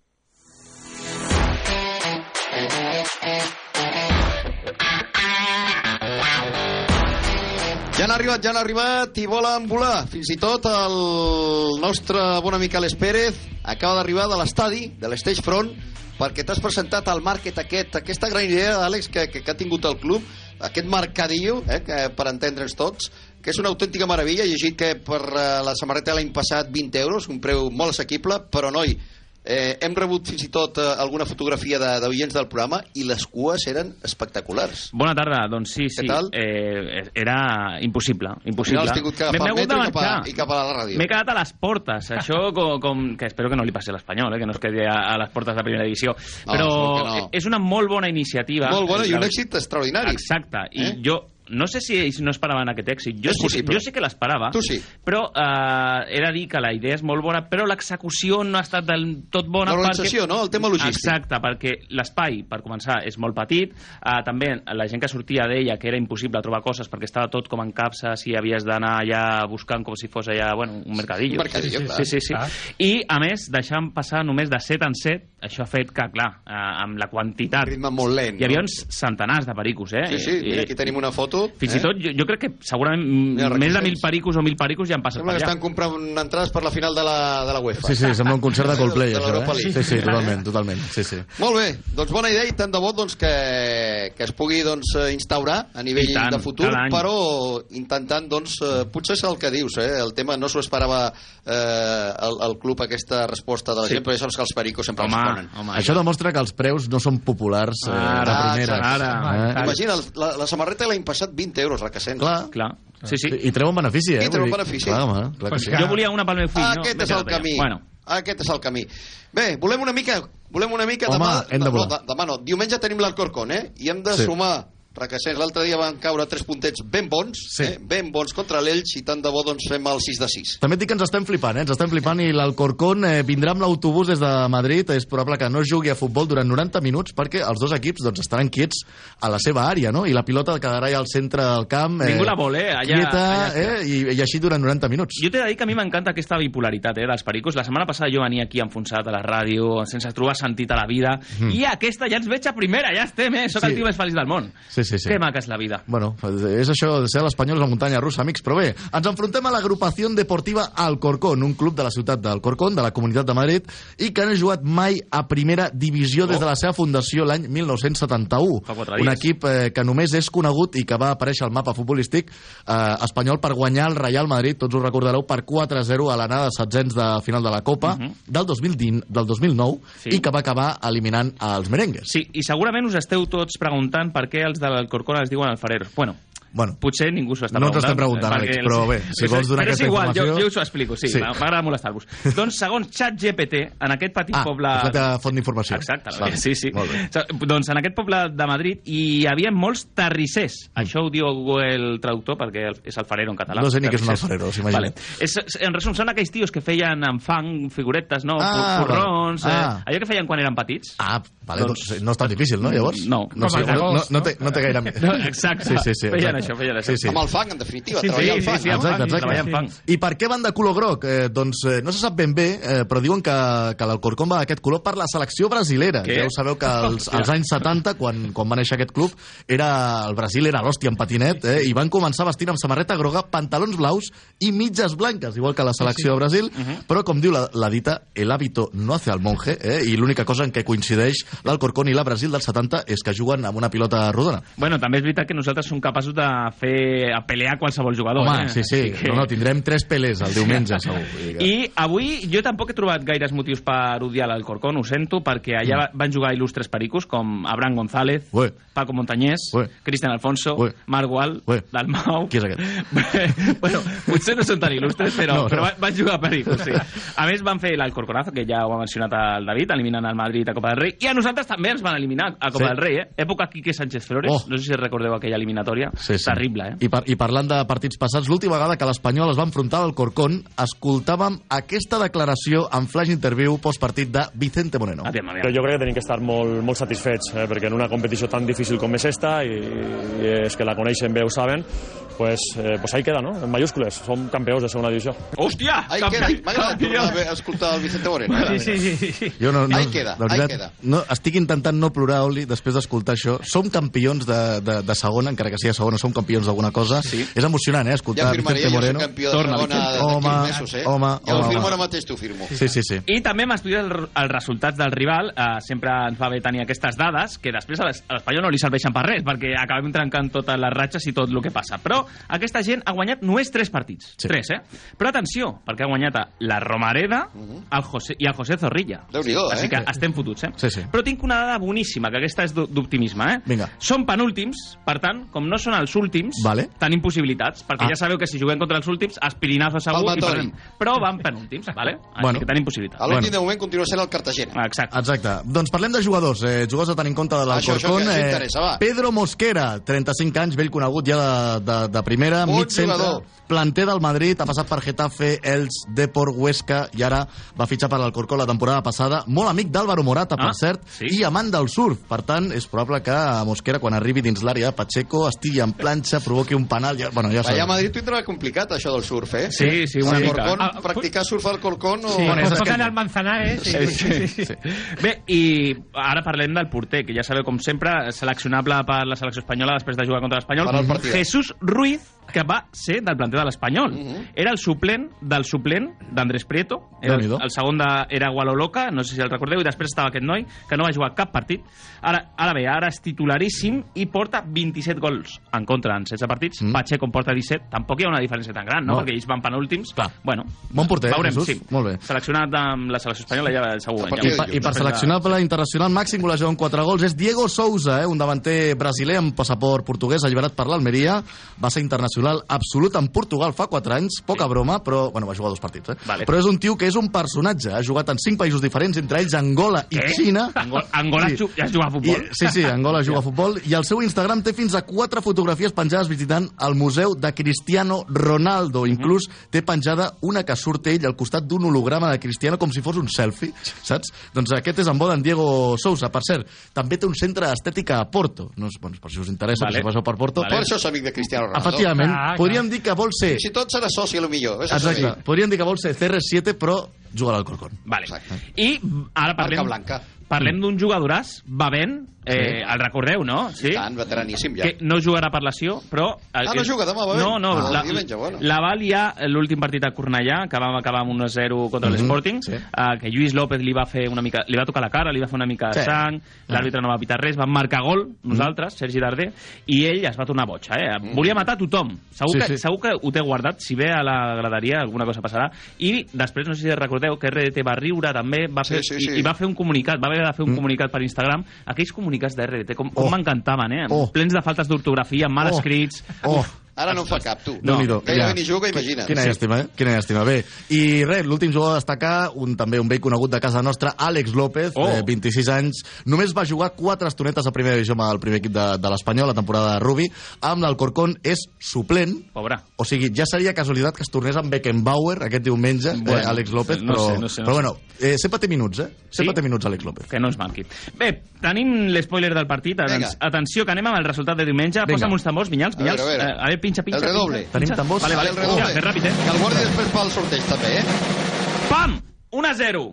Han arribat, ja han arribat i volen volar. Fins i tot el nostre bon amic Alex Pérez acaba d'arribar de l'estadi, de l'Stage Front, perquè t'has presentat al market aquest, aquesta gran idea, Àlex, que, que, que ha tingut el club, aquest mercadillo, eh, que, per entendre'ns tots, que és una autèntica meravella. He llegit que per eh, la samarreta l'any passat 20 euros, un preu molt assequible, però noi, eh, hem rebut fins i tot eh, alguna fotografia de, de oients del programa i les cues eren espectaculars. Bona tarda, doncs sí, sí. Eh, era impossible, impossible. Has tingut que M'he- agafar m'he el hagut de metro i cap, a, marxar. i cap a la ràdio. M'he quedat a les portes, això com, com, que espero que no li passi a l'Espanyol, eh, que no es quedi a, a les portes de primera divisió. No, Però que no. és una molt bona iniciativa. Molt bona i un èxit extraordinari. Exacte, i Eh? jo no sé si ells no esperaven aquest èxit. Jo, És sí, possible. jo sí que l'esperava. Tu sí. Però eh, he de dir que la idea és molt bona, però l'execució no ha estat del tot bona. L'organització, perquè... no? El tema logístic. Exacte, perquè l'espai, per començar, és molt petit. Eh, també la gent que sortia deia que era impossible trobar coses perquè estava tot com en capses i havies d'anar allà buscant com si fos allà, bueno, un mercadillo. Un mercadillo, sí, clar. Sí, sí, sí. Clar. I, a més, deixant passar només de set en set, això ha fet que, clar, eh, amb la quantitat... Un ritme molt lent, Hi havia no? uns centenars de pericos, eh? Sí, sí, mira, aquí tenim una foto. Fins eh? i tot, jo, jo crec que segurament més de mil pericos o mil pericos ja han passat Sembla per que allà. estan comprant entrades per la final de la, de la UEFA. Sí, sí, sembla un concert de Coldplay, De això, eh? Sí, sí, totalment, totalment. Sí, sí. Molt bé, doncs bona idea i tant de bo doncs, que, que es pugui doncs, instaurar a nivell I tant, de futur, però intentant, doncs, eh, potser és el que dius, eh? el tema no s'ho esperava eh, el, el club aquesta resposta de la Sí. gent, però ja saps que els pericos sempre Home, responen. home, Això demostra que els preus no són populars eh, Ara, de primeres. ara. Eh? Imagina, la, la samarreta l'any passat 20 euros, Requesens. Clar. Clar. Sí, sí. I treu un benefici, eh? I treu un benefici. Clar, home, clar que sí. Jo volia una pel meu fill, no? Aquest Vete és el a la camí. Bueno, Aquest és el camí. Bé, volem una mica... Volem una mica... Home, demà, hem de no, volar. de- demà no. Diumenge tenim l'Alcorcón, eh? I hem de Sí. sumar Requesens, l'altre dia van caure tres puntets ben bons, Sí. eh? ben bons contra l'Elx i tant de bo doncs fem el 6 de 6. També et dic que ens estem flipant, eh? ens estem flipant i l'Alcorcón eh, vindrà amb l'autobús des de Madrid. És probable que no jugui a futbol durant 90 minuts perquè els dos equips doncs, estaran quiets a la seva àrea, no? I la pilota quedarà allà al centre del camp. Ningú la vol, eh? Allà- quieta, allà eh? I, I així durant 90 minuts. jo t'he de dir que a mi m'encanta aquesta bipolaritat eh, dels pericos. La setmana passada jo venia aquí enfonsat a la ràdio, sense trobar sentit a la vida, Mm. i aquesta ja ens veig a primera, ja estem, eh? Soc Sí. el tio més feliç del món. Sí, sí, sí. Que maca és la vida. Bueno, és això de ser l'Espanyol és la muntanya russa, amics. Però bé, ens enfrontem a l'agrupació deportiva Alcorcón, un club de la ciutat d'Alcorcón, de la Comunitat de Madrid, i que no ha jugat mai a primera divisió des de la seva fundació l'any 1971. Fa quatre Un equip eh, que només és conegut i que va aparèixer al mapa futbolístic eh, espanyol per guanyar el Real Madrid, tots us recordareu, per 4-0 a l'anada de setzents de final de la Copa Mhm. del, 2010, del 2009 Sí. i que va acabar eliminant els merengues. Sí, i segurament us esteu tots preguntant per què els de l'Alcorcón es diuen alfareros. Bueno, Bueno, potser ningú s'ho està No preguntant. estem preguntant, perquè Àlex, els- però bé, si vols donar però aquesta és igual, informació- jo, jo us ho explico, sí, Sí. m'agrada molestar-vos. doncs, segons ChatGPT, en aquest petit ah, poble... és la teva font d'informació. Exacte, Vale. sí, sí. Doncs en aquest poble de Madrid hi havia molts terrissers. Això ho diu Google Traductor perquè el- és alfarero en català. No sé ni què és un alfarero, s'imagina. Vale. És, en resum, són aquells tios que feien amb fang figuretes, no? Ah, Forrons, vale. eh, Ah. allò que feien quan eren petits. Ah, vale, Doncs- doncs, no és tan difícil, no, llavors? No. No, sé, el no, no, no, té, no té gaire... més. No, exacte. Sí, sí, sí. Feien exacte. Això, feien això. Sí, sí. Amb el fang, en definitiva, Sí, sí, treballar sí, fang. sí, amb Exacte, fang, exacte. treballar fang. I per què van de color groc? Eh, doncs eh, no se sap ben bé, eh, però diuen que, que l'Alcorcón va d'aquest color per la selecció brasilera. Què? Ja ho sabeu que als, als anys 70, quan, quan va néixer aquest club, era, el Brasil era l'hòstia en patinet, eh, i van començar vestint amb samarreta groga, pantalons blaus i mitges blanques, igual que la selecció de Brasil, però com diu la, la dita, el hábito no hace al monje, eh, i l'única cosa en què coincideix l'Alcorcón i la Brasil del 70 és que juguen amb una pilota rodona. Bueno, també és veritat que nosaltres som capaços de fer a pelear qualsevol jugador. Home, eh? sí, sí, Així que- no, no, tindrem tres pelés el diumenge, segur. I avui jo tampoc he trobat gaires motius per odiar l'Alcorcón, ho sento, perquè allà Mm. van jugar il·lustres pericos com Abraham González, Ué. Paco Montañés, Ué. Cristian Alfonso, Ué. Marc Gual, Ué. Dalmau... Qui és aquest? bueno, potser no són tan il·lustres, però, No, no. però van, van jugar pericos, sí. A més, van fer l'Alcorconazo, que ja ho ha mencionat el David, eliminant el Madrid a Copa del Rei, i a nosaltres també ens van eliminar a Copa Sí. del Rei, eh? Època Quique Sánchez Flores, Oh. no sé si recordeu aquella eliminatòria, Sí, sí. terrible, eh? I, par I parlant de partits passats, l'última vegada que l'Espanyol es va enfrontar al Corcón, escoltàvem aquesta declaració en flash interview postpartit de Vicente Moreno. Aviam, Però jo crec que tenim que estar molt, molt satisfets, eh? perquè en una competició tan difícil com és esta, i, i és que la coneixen bé, ho saben, pues, eh, pues ahí queda, no? En mayúscules, som campions de segona divisió. Hòstia! Ahí queda. M'ha agradat escoltar el Vicente Moreno. Sí, sí, sí, sí. Jo no, no, Ahí queda, de ahí veritat, queda. No, estic intentant no plorar, Oli, després d'escoltar això. Som campions de, de, de segona, encara que sigui segona, som campions d'alguna cosa. Sí. És emocionant, eh, escoltar Ja firmaria Vicente Moreno. campió de segona d'aquí Home, mesos, eh? home, ja ho home, firmo home. ara mateix, t'ho firmo. Sí, sí, sí. I també hem estudiat el- els resultats del rival. Eh, sempre ens va bé tenir aquestes dades, que després a l'es- a l'Espanyol no li serveixen per res, perquè acabem trencant totes les ratxes i tot el que passa. Però aquesta gent ha guanyat només tres partits. Sí. Tres, eh? Però atenció, perquè ha guanyat la Romareda el José, i el José Zorrilla. Déu-n'hi-do, Així eh? que estem fotuts, eh? Sí, sí. Però tinc una dada boníssima, que aquesta és d'o- d'optimisme, eh? Vinga. Són penúltims, per tant, com no són els últims, Vale. tenim possibilitats, perquè Ah. ja sabeu que si juguem contra els últims, aspirinazo segur i Palmatori. perdem. Però van penúltims, vale? Així Bueno. que tenim possibilitats. L'últim de moment continua sent el Cartagena. Exacte. Exacte. Doncs parlem de jugadors. Eh, jugadors a tenir en compte de l'Alcorcón. va. Pedro Mosquera, 35 anys, vell conegut ja de, de, de primera, Bon mig centre, planter del Madrid, ha passat per Getafe, Els, Depor, Huesca, i ara va fitxar per l'Alcorcón la temporada passada. Molt amic d'Àlvaro Morata, per Ah, cert, sí? i amant del surf. Per tant, és probable que Mosquera, quan arribi dins l'àrea de Pacheco, estigui en planxa, provoqui un penal... Ja, bueno, ja Allà a. Madrid ho tindrà complicat, això del surf, eh? Sí, sí, una mica. Ah, practicar surf al Corcón o... Sí, Bueno, és que- tocan al Manzanares. Sí, sí, sí. Bé, i ara parlem del porter, que ja sabeu, com sempre, seleccionable per la selecció espanyola després de jugar contra l'Espanyol. Per. Jesús Ruiz, Ruiz que va ser del planter de l'Espanyol. Era el suplent del suplent d'Andrés Prieto. Era el, el segon de, era Gualoloca, no sé si el recordeu, i després estava aquest noi, que no va jugar cap partit. Ara, ara bé, ara és titularíssim i porta 27 gols en contra en 16 partits. Mm. Pacheco en porta 17. Tampoc hi ha una diferència tan gran, no? No. Perquè ells van penúltims. Clar. Bueno, Bon porter, veurem, Jesús. sí. Molt bé. Seleccionat amb la selecció espanyola ja segur. partir I, ja. per, I per seleccionable internacional màxim golejador en 4 gols és Diego Souza, eh, un davanter brasiler amb passaport portuguès alliberat per l'Almeria. Va ser internacional absolut en Portugal fa 4 anys, poca broma, però bueno, va jugar dos partits. Eh? Vale. Però és un tio que és un personatge, ha jugat en 5 països diferents, entre ells Angola i Què? Xina. Angola, Angola Sí. sí. ja es juga a futbol? I, sí, sí, Angola juga a futbol i el seu Instagram té fins a quatre fotografies penjades visitant el museu de Cristiano Ronaldo. Inclús té penjada una que surt ell al costat d'un holograma de Cristiano com si fos un selfie, saps? Doncs aquest és en bo d'en Diego Sousa. Per cert, també té un centre d'estètica a Porto. No, és- bueno, per si us interessa, Vale. vale. si passeu per Porto. Per això és amic de Cristiano Ronaldo. Efectivament, Ah, clar. podríem dir que vol ser... Si tot serà soci, a lo millor. És Exacte, podríem dir que vol ser CR7, però juga a l'Alcorcón. Vale. Exacte. I ara Marca parlem, blanca. parlem d'un jugadoràs, Bavent, eh, el recordeu, no? Sí? Tant, veteraníssim ja. Que no jugarà per lesió, però... Ah, no juga demà, Bavent? No, no. Ah, la, diumenge, bueno. la va liar l'últim partit a Cornellà, que vam acabar amb 1-0 contra Mhm, l'Sporting, sí. eh, que Lluís López li va fer una mica... Li va tocar la cara, li va fer una mica de Sí. sang, l'àrbitre no va pitar res, van marcar gol, nosaltres, Sergi Darder, i ell es va tornar boig, eh? Volia matar tothom. Segur, Sí, que, sí. segur que ho té guardat, si ve a la graderia alguna cosa passarà. I després, no sé si recordeu, que RDT va riure també, va Sí, fer, sí, sí. I, i va fer un comunicat, va haver de fer un comunicat per Instagram. Aquells comunicats de RDT, com, com Oh. m'encantaven, eh? Oh. Plens de faltes d'ortografia, mal Oh. Escrits... Oh, Ara no en fa cap, tu. No, no Gairebé ni juga, imagina't. Quina llàstima, eh? Quina llàstima. Bé, i res, l'últim jugador a destacar, un, també un vell conegut de casa nostra, Àlex López, Oh. eh, 26 anys, només va jugar 4 estonetes a primera divisió amb el primer equip de, de l'Espanyol, la temporada de Rubi, amb l'Alcorcón és suplent, Pobre. o sigui, ja seria casualitat que es tornés amb Beckenbauer aquest diumenge, Bueno, eh, Àlex López, no però, sé, no sé, no però bueno, eh, sempre té minuts, eh? Sempre Sí? té minuts Àlex López. Que no es manqui. Bé, tenim l'espoiler del partit. Aten. Atenció, que anem amb el resultat de diumenge. Vinga. Posa'm uns tambors, Vinyals, A veure, Vinyals. a veure. Eh, a veure, pinxa, pinxa. El redoble. pinxa, Tenim tambors? Vale, vale, el redoble. Ràpid, eh? Que el guardi després pel sorteig, també, eh? Pam! 1 a 0.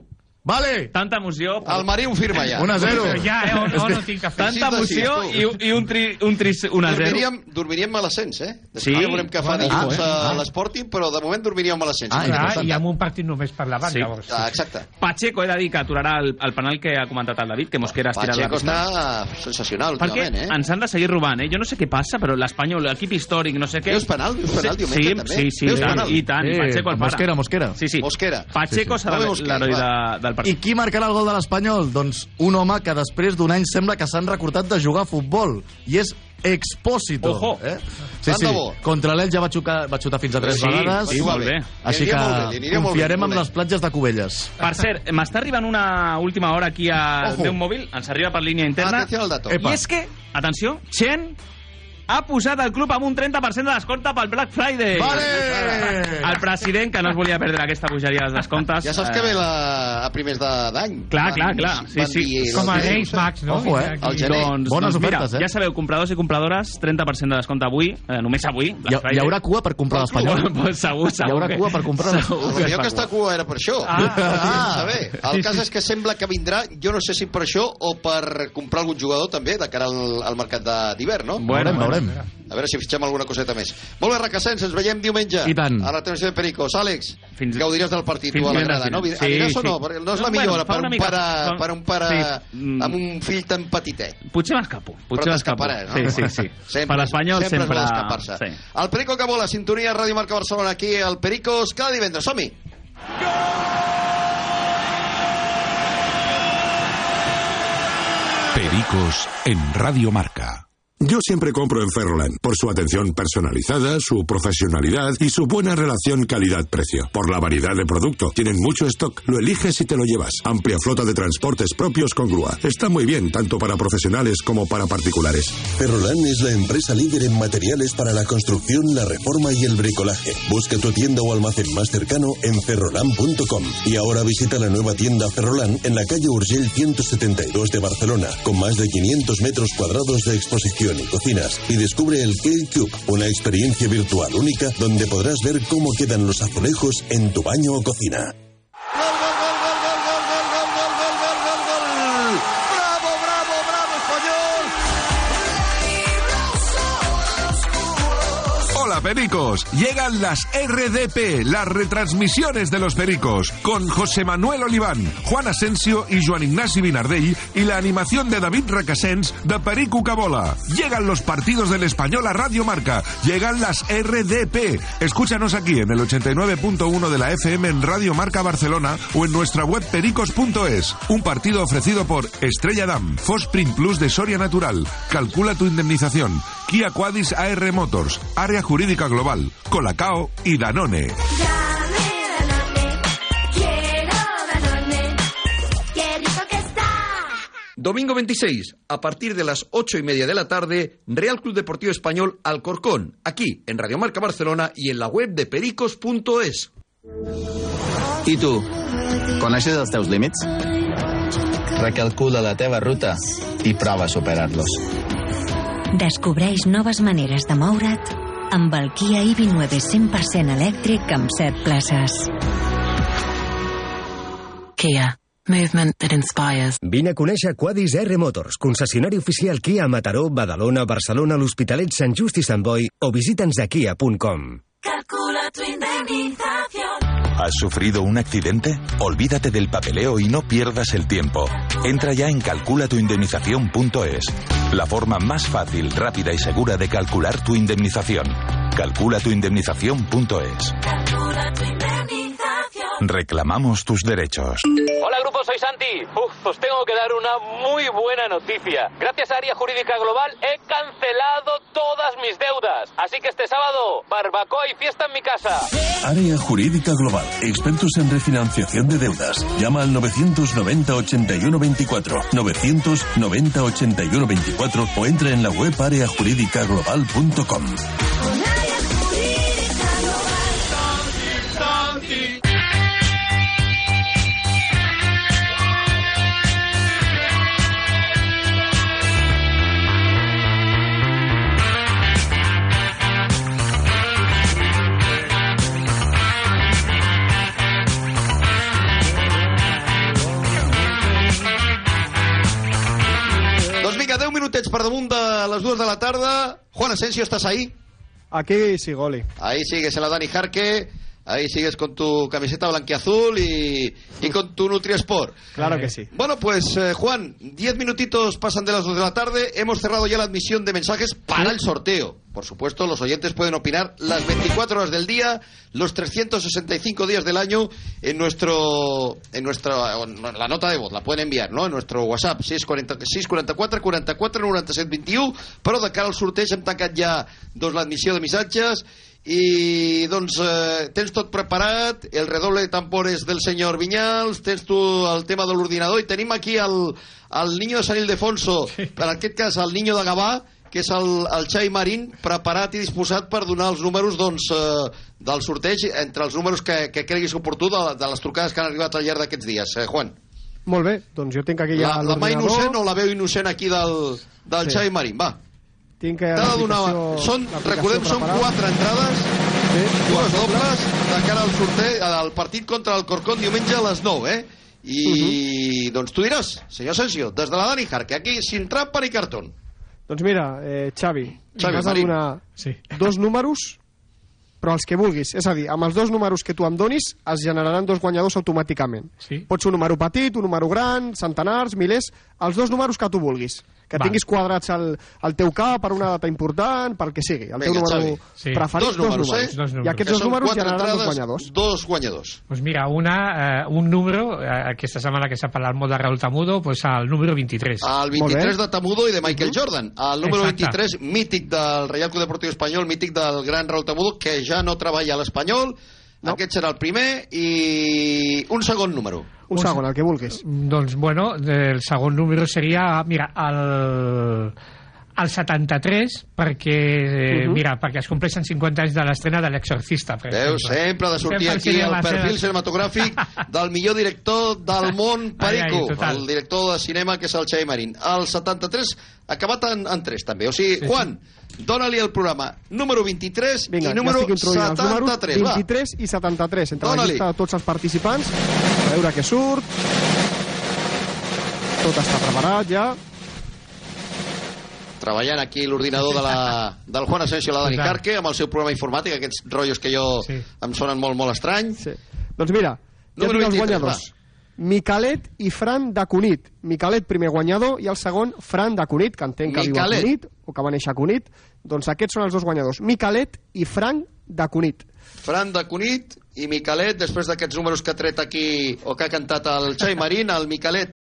Vale! Tanta emoció. El Marí ho firma ja. 1 a 0. Però ja, eh, on, on ho tinc que fer? Tanta de emoció i, i un, tri, un tris 1 a 0. Dormiríem, dormiríem a l'ascens, eh? Després Sí. veurem què fa Ah, dilluns ah, a l'Sporting, però de moment dormiríem a l'ascens. Ah, Sí, i- Ah, amb un partit només per davant, Sí. llavors. Ah, exacte. Pacheco, he de dir que aturarà el, el penal que ha comentat el David, que Mosquera ha estirat la Pacheco pista. està sensacional Perquè últimament, eh? ens han de seguir robant, eh? Jo no sé què passa, però l'Espanyol, l'equip històric, no sé què... Veus penal? Veus penal sí, diumenge, sí, també? Sí, sí, i tant, i tant. Sí, Pacheco el para. Mosquera, Mosquera. Sí, sí. Mosquera. Pacheco Sí, sí. serà Home, Mosquera, l'heroi va. I qui marcarà el gol de l'Espanyol? Doncs un home que després d'un any sembla que s'han recordat de jugar a futbol. I és Expósito. Ojo. Eh? Sí, sí. Contra l'Elx ja va xutar, va xutar fins a tres Sí, vegades. sí, molt bé. Així que bé, confiarem en les platges de Cubelles. Per cert, m'està arribant una última hora aquí al Ojo. meu mòbil, ens arriba per línia interna. Atenció al dato. Epa. I és que, atenció, Chen ha posat el club amb un 30% de descompte pel Black Friday. Vale! El president, que no es volia perdre aquesta bogeria dels descomptes. Ja saps que ve la, a primers de- d'any. Clar, Van- clar, clar. Sí, sí. Com a el Reis. Max, no? Ojo, eh? Al gener. Doncs, Bones doncs mira, ofertes, eh? ja sabeu, compradors i compradores, 30% de descompte avui, eh, només avui. Hi, hi haurà cua per comprar l'Espanyol? Pues segur, segur. Hi haurà cua per comprar segur El que està cua. era per això. Ah. ah. bé. El cas és que sembla que vindrà, jo no sé si per això o per comprar algun jugador també de cara al, al mercat de- d'hivern, no? Bueno, veurem, bueno. Veurem. A veure si fitxem alguna coseta més. Molt bé, Recassens, ens veiem diumenge. I tant. A la televisió de Pericos. Àlex, Fins- gaudiràs del partit fins tu a la divendres grada, no? Sí, Aniràs o no? sí. Perquè no és la No, millor bueno, per un mica- pare, per un pare Sí. Amb un fill tan petitet. Potser m'escapo. Però Potser m'escapo. no? Sí, sí, sí. Sempre, per l'Espanyol sempre. sempre... és bo d'escapar-se. Sí. El Perico que vola, sintonia Ràdio Marca Barcelona, aquí al Pericos, cada divendres. Som-hi! Pericos en Radio Marca. Yo siempre compro en Ferroland por su atención personalizada, su profesionalidad y su buena relación calidad-precio. Por la variedad de producto. Tienen mucho stock. Lo eliges y te lo llevas. Amplia flota de transportes propios con grúa. Está muy bien, tanto para profesionales como para particulares. Ferrolan es la empresa líder en materiales para la construcción, la reforma y el bricolaje. Busca tu tienda o almacén más cercano en ferrolan.com. Y ahora visita la nueva tienda Ferrolan en la calle Urgell 172 de Barcelona, con más de 500 metros cuadrados de exposición y cocinas. Y descubre el K-Cube, una experiencia virtual única donde podrás ver cómo quedan los azulejos en tu baño o cocina. Pericos, llegan las RDP, las retransmisiones de los Pericos, con José Manuel Oliván, Juan Asensio y Joan Ignasi Vinardell y la animación de David Racasens de Perico Cabola. Llegan los partidos del Español a Radio Marca, llegan las RDP. Escúchanos aquí en el 89.1 de la FM en Radio Marca Barcelona o en nuestra web pericos.es. Un partido ofrecido por Estrella Damm, Fosprin Plus de Soria Natural, Calcula tu indemnización, Kia Quadis AR Motors, Área Jurídica Global, Colacao y Danone. Domingo 26, a partir de las ocho y media de la tarde, Real Club Deportivo Español Alcorcón, aquí en Radio Marca Barcelona y en la web de pericos.es. I tu, coneixes els teus límits? Recalcula la teva ruta i prova a superar-los. Descobreix noves maneres de moure't amb el Kia EV9 100% elèctric amb 7 places. Kia. Movement that inspires. Vine a conèixer Quadis R Motors, concessionari oficial Kia a Mataró, Badalona, Barcelona, l'Hospitalet, Sant Just i Sant Boi o visita'ns a kia.com. Calcula tu indemnización. ¿Has sufrido un accidente? Olvídate del papeleo y no pierdas el tiempo. Entra ya en calculatuindemnización.es. La forma más fácil, rápida y segura de calcular tu indemnización. Calculatuindemnización.es. Reclamamos tus derechos. Hola grupo, soy Santi. Uf, os tengo que dar una muy buena noticia. Gracias a Área Jurídica Global he cancelado todas mis deudas. Así que este sábado, barbacoa y fiesta en mi casa. Área Jurídica Global. Expertos en refinanciación de deudas. Llama al 990 81 24. 990 81 24 o entra en la web areajurídicaglobal.com. minutets per damunt de les dues de la tarda. Juan Asensio, ¿estás ahí? Aquí sí, Goli. Ahí sigues en la Dani Jarque. Ahí sigues con tu camiseta blanquiazul y, y con tu Nutriesport. Claro que sí. Bueno, pues eh, Juan, 10 minutitos pasan de las 2 de la tarde. Hemos cerrado ya la admisión de mensajes para el sorteo. Por supuesto, los oyentes pueden opinar las 24 horas del día, los 365 días del año en nuestro en nuestra en la nota de voz, la pueden enviar, no? En nuestro WhatsApp 640 644 44 97 21, però de cara al sorteig hem tancat ja doncs l'admissió de missatges i doncs eh, tens tot preparat el redoble de tambores del senyor Vinyals tens tu el tema de l'ordinador i tenim aquí el, el niño de San Ildefonso sí. per aquest cas el niño de Gavà que és el, el Xai Marín preparat i disposat per donar els números doncs, eh, del sorteig entre els números que, que creguis oportú de, de les trucades que han arribat al llarg d'aquests dies eh, Juan Molt bé, doncs jo tinc aquí ja la, la mà innocent o la veu innocent aquí del, del sí. Xai Marín, va tinc que donar... Són, recordem, són quatre entrades, sí, dues dobles, de cara al sorteig, al partit contra el Corcón diumenge a les 9, eh? I, uh -huh. doncs tu diràs, senyor Asensio, des de la Dani Jarque, aquí sin trampa ni cartón. Doncs mira, eh, Xavi, Xavi m'has de donar sí. dos números, però els que vulguis. És a dir, amb els dos números que tu em donis, es generaran dos guanyadors automàticament. Sí. Pot ser un número petit, un número gran, centenars, milers, els dos números que tu vulguis. Que Val. tinguis quadrats al, al teu cap per una data important, pel que sigui. El teu Vinga, número Xavi. Sí. preferit, Dos números, eh? Dos números. I aquests Que dos números generaran dos guanyadors. Dos guanyadors. Pues mira, una, eh, un número, eh, aquesta setmana que s'ha parlat molt de Raúl Tamudo, pues el número 23. El 23 de Tamudo i de Michael Jordan. El número Exacte. 23, mític del Real Club Deportiu Espanyol, mític del gran Raúl Tamudo, que ja no treballa a l'Espanyol. No. Aquest serà el primer i un segon número. Un segon, el que vulguis. Doncs, bueno, el segon número seria, mira, el, el 73, perquè, eh, Mhm. mira, perquè es compleixen 50 anys de l'estrena de l'Exorcista. per exemple. sempre ha de sortir Sempre aquí el perfil seva- cinematogràfic del millor director del món Perico, Ai, ai, el director de cinema que és el Xavi Marín. El 73 acabat en, en 3 també. O sigui, Juan, dóna-li el programa número 23 Vinga, i número ja estic introduint els números 73. Va. 23 i 73 entre la llista de tots els participants a veure què surt tot està preparat ja treballant aquí l'ordinador de la, del Juan Asensio i la Dani. Carque amb el seu programa informàtic, aquests rotllos que jo sí. em sonen molt, molt estrany. Sí. Doncs mira, ja Número tinc els 23, guanyadors. Micalet i Fran de Cunit. Micalet, primer guanyador, i el segon, Fran de Cunit, que entenc que viu a Micalet. Cunit, o que va néixer a Cunit. Doncs aquests són els dos guanyadors. Micalet i Fran de Cunit. Fran de Cunit i Micalet, després d'aquests números que ha tret aquí, o que ha cantat el Xavi Marín, el Micalet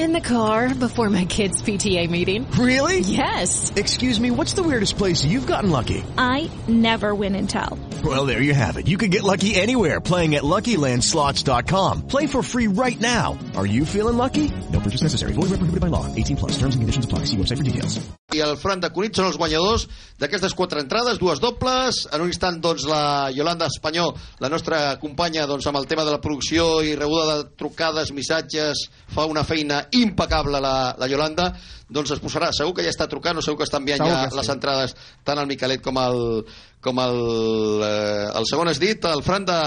In the car before my kids' PTA meeting. Really? Yes. Excuse me, what's the weirdest place you've gotten lucky? I never win and tell. Well, there you have it. You can get lucky anywhere playing at LuckyLandSlots.com. Play for free right now. Are you feeling lucky? No purchase necessary. Void where prohibited by law. 18 plus. Terms and conditions apply. See website for details. i el Fran de Cunit són els guanyadors d'aquestes quatre entrades, dues dobles. En un instant, doncs, la Yolanda Espanyol, la nostra companya, doncs, amb el tema de la producció i rebuda de trucades, missatges, fa una feina impecable la, la Yolanda, doncs es posarà, segur que ja està trucant o segur que està enviant Segur ja sí. les entrades tant al Miquelet com al, com el, eh, el segon has dit, el Fran de...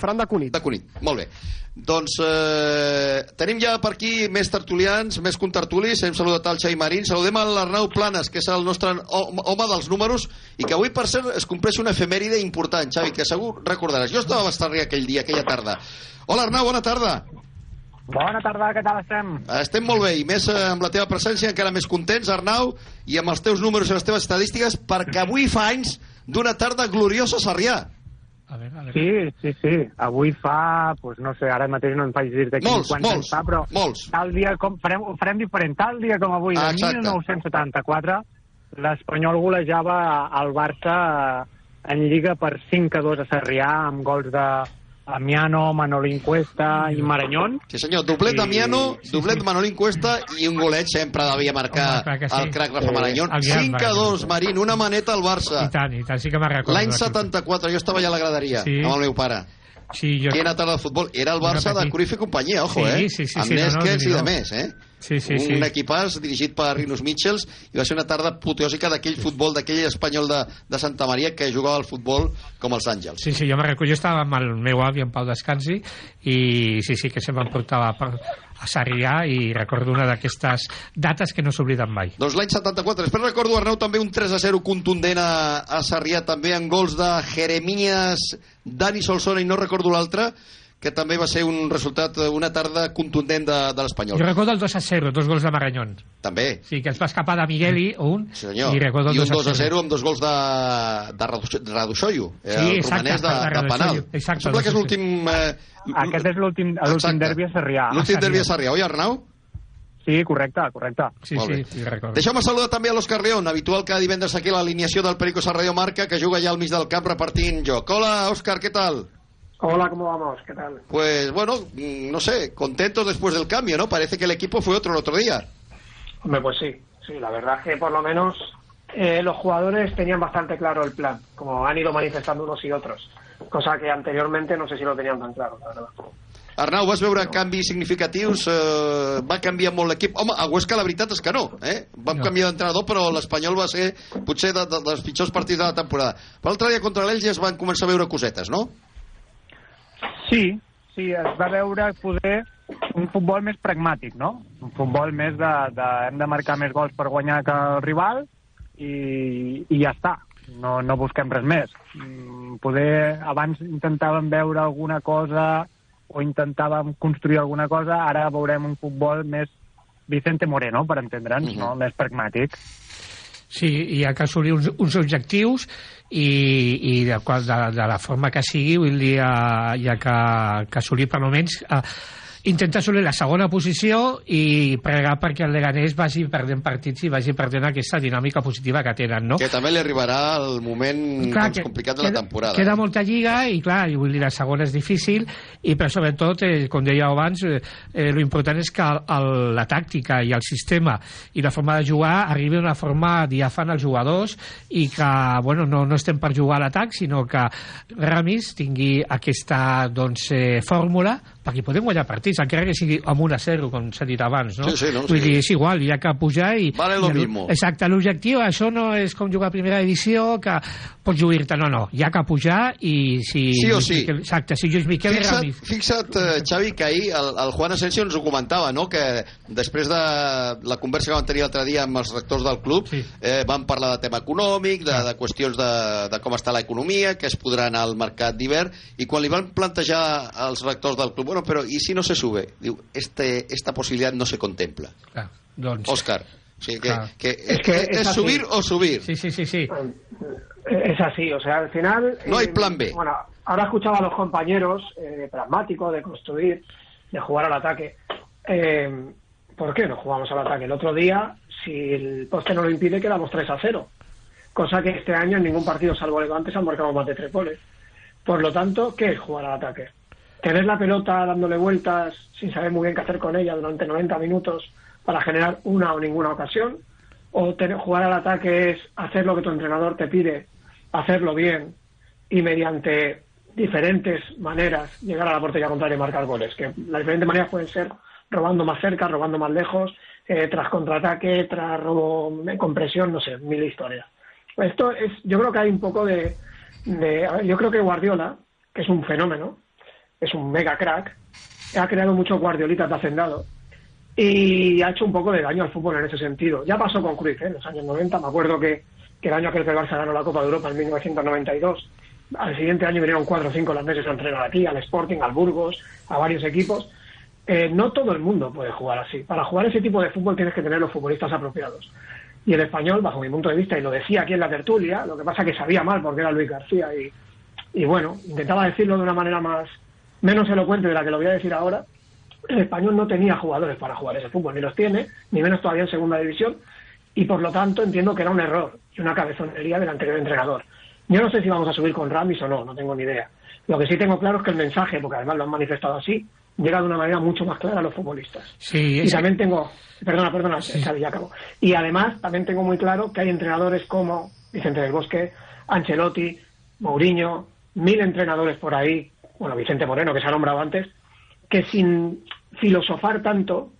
Fran de Cunit. De Cunit, molt bé. Doncs eh, tenim ja per aquí més tertulians, més contertulis. Hem saludat el Xavi Marín. Saludem a l'Arnau Planes, que és el nostre home home dels números, i que avui, per cert, es compleix una efemèride important, Xavi, que segur recordaràs. Jo estava a Bastarri aquell dia, aquella tarda. Hola, Arnau, bona tarda. Bona tarda, què tal estem? Estem molt bé, i més eh, amb la teva presència, encara més contents, Arnau, i amb els teus números i les teves estadístiques, perquè avui fa anys d'una tarda gloriosa a Sarrià. Sí, sí, sí. Avui fa, pues no sé, ara mateix no em faig dir de quins Molts, quants molts, anys fa, però molts. tal dia com farem, ho farem diferent. Tal dia com avui, Ah, de exacte. 1974, l'Espanyol golejava al Barça en Lliga per 5 a 2 a Sarrià, amb gols de Amiano, Manolín Cuesta i Marañón. Sí senyor, doblet I- d'Amiano, sí, doblet de Manolín Cuesta i un golet sempre devia marcar Home, sí. el crac Rafa Sí. Marañón. Gran 5 a 2, Marín, una maneta al Barça. I tant, i tant, sí que me'n recordo. L'any 74, jo estava allà a la graderia, Sí. amb el meu pare. Sí, jo... Quina tarda de futbol. Era el Barça de. Cruyff i companyia, ojo, Sí, eh? sí, sí, amb sí, no, no, Neskens i de més, eh? Sí, sí, un sí. equipàs dirigit per Rinus Mitchells i va ser una tarda apoteòsica d'aquell futbol, d'aquell espanyol de, de Santa Maria que jugava al futbol com els Àngels. Sí, sí, jo me'n recordo, jo estava amb el meu avi en Pau Descansi i sí, sí, que sempre em portava per, a Sarrià i recordo una d'aquestes dates que no s'obliden mai. Doncs l'any 74. Després recordo, Arnau, també un 3 a 0 contundent a, a Sarrià, també amb gols de Jeremías, Dani Solsona i no recordo l'altre, que també va ser un resultat, eh, una tarda contundent de, de l'Espanyol. Jo recordo el 2 a 0, dos gols de Marañón. També. Sí, que es va escapar de Migueli, un, Sí, senyor. i recordo el I un 2 2 a 0 amb dos gols de, de Radu- de Radushoyu, eh, Sí, el exacte, romanès de, de de penal. exacte, Em sembla que és sí, sí. l'últim... Eh, Aquest és l'últim l'últim derbi a Sarrià. L'últim derbi a Sarrià, oi, Arnau? Sí, correcte, correcte. Sí, Molt sí, bé. sí, recordo. Deixeu-me saludar també a l'Òscar León, habitual cada divendres aquí a l'alineació del Perico Radio Marca, que juga ja al mig del camp repartint joc. Hola, Òscar, què tal? Hola, ¿cómo vamos? ¿Qué tal? Pues bueno, no sé, contentos después del cambio, ¿no? Parece que el equipo fue otro el otro día. Hombre, pues sí, sí, la verdad es que por lo menos eh, los jugadores tenían bastante claro el plan, como han ido manifestando unos y otros, cosa que anteriormente no sé si lo tenían tan claro, la verdad. Arnau, vas veure canvis significatius? Eh, va canviar molt l'equip? Home, a Huesca la veritat és que no. Eh? Vam No. canviar d'entrenador, però l'Espanyol va ser potser de, de, dels pitjors partits de la temporada. Per l'altre dia contra l'Elx ja es van començar a veure cosetes, no? Sí, sí, es va veure poder un futbol més pragmàtic, no? Un futbol més de, de hem de marcar més gols per guanyar que el rival i, i ja està. no, no busquem res més. Mm, Poder, abans intentàvem veure alguna cosa o intentàvem construir alguna cosa, ara veurem un futbol més Vicente Moreno, per entendre'ns, no? més pragmàtic. Sí, hi ha que assolir uns, uns objectius i, i de, qual- de, de la forma que sigui, vull dir, eh, hi ha que, que assolir per almenys eh, intenta assolir la segona posició i pregar perquè el Leganés vagi perdent partits i vagi perdent aquesta dinàmica positiva que tenen, no? Que també li arribarà el moment Clar, doncs, que complicat de la queda- temporada. Queda eh? molta lliga i, clar, i vull dir, la segona és difícil, i però sobretot, eh, com dèieu abans, eh, eh, l'important és que el, el, la tàctica i el sistema i la forma de jugar arribi d'una forma diàfana als jugadors i que, bueno, no, no estem per jugar a l'atac, sinó que Ramis tingui aquesta, doncs, eh, fórmula perquè podem guanyar partits, encara que sigui amb 1 a 0, com s'ha dit abans, no? Sí, sí, no, Vull sí. dir, és igual, hi ha que pujar i... Vale lo i mismo. Exacte, l'objectiu, això no és com jugar a primera divisió, que pots lluir-te, no, no, hi ha que pujar i si... Sí o sí. Miquel, exacte, si Lluís Miquel era Fixa't, Ramis... fixa't eh, Xavi, que ahir el, el Juan Asensio ens ho comentava, no? que després de la conversa que vam tenir l'altre dia amb els rectors del club, sí. eh, vam parlar de tema econòmic, de, de qüestions de, de com està l'economia, que es podrà anar al mercat d'hivern, i quan li van plantejar als rectors del club, bueno, però i si no se sube? Diu, este, esta possibilitat no se contempla. Clar, doncs... Òscar, o sigui que, Es que es subir o subir. Sí, sí, sí, sí. Es así, o sea, al final... No hay eh, plan B. Bueno, ahora escuchaba a los compañeros eh, de pragmático, de construir, de jugar al ataque. Eh, ¿Por qué no jugamos al ataque? El otro día, si el poste no lo impide, quedamos 3 a 0. Cosa que este año en ningún partido, salvo Levante, se han marcado más de tres goles. Por lo tanto, ¿qué es jugar al ataque? Tener la pelota dándole vueltas sin saber muy bien qué hacer con ella durante 90 minutos para generar una o ninguna ocasión, o tener, jugar al ataque es hacer lo que tu entrenador te pide, hacerlo bien y mediante diferentes maneras llegar a la portería contraria y marcar goles. Que las diferentes maneras pueden ser robando más cerca, robando más lejos, eh, tras contraataque, tras robo eh, con presión, no sé, mil historias. Esto es, yo creo que hay un poco de, yo creo que Guardiola, que es un fenómeno, es un mega crack, ha creado muchos guardiolitas de hacendado y ha hecho un poco de daño al fútbol en ese sentido. Ya pasó con Cruyff ¿eh? en los años 90, me acuerdo que, que el año que el Barça ganó la Copa de Europa en 1992, al siguiente año vinieron cuatro o cinco holandeses a entrenar aquí, al Sporting, al Burgos, a varios equipos. Eh, no todo el mundo puede jugar así. Para jugar ese tipo de fútbol tienes que tener los futbolistas apropiados. Y el español, bajo mi punto de vista, y lo decía aquí en la tertulia, lo que pasa que sabía mal porque era Luis García y, y bueno, intentaba decirlo de una manera más menos elocuente de la que lo voy a decir ahora. El español no tenía jugadores para jugar ese fútbol, ni los tiene, ni menos todavía en segunda división, y por lo tanto entiendo que era un error y una cabezonería del anterior entrenador. Yo no sé si vamos a subir con Ramis o no, no tengo ni idea. Lo que sí tengo claro es que el mensaje, porque además lo han manifestado así, llega de una manera mucho más clara a los futbolistas. Sí, Y también tengo, perdona, perdona, Xavi, ya acabo. Y además también tengo muy claro que hay entrenadores como Vicente del Bosque, Ancelotti, Mourinho, mil entrenadores por ahí, bueno, Vicente Moreno, que se ha nombrado antes, que sin filosofar tanto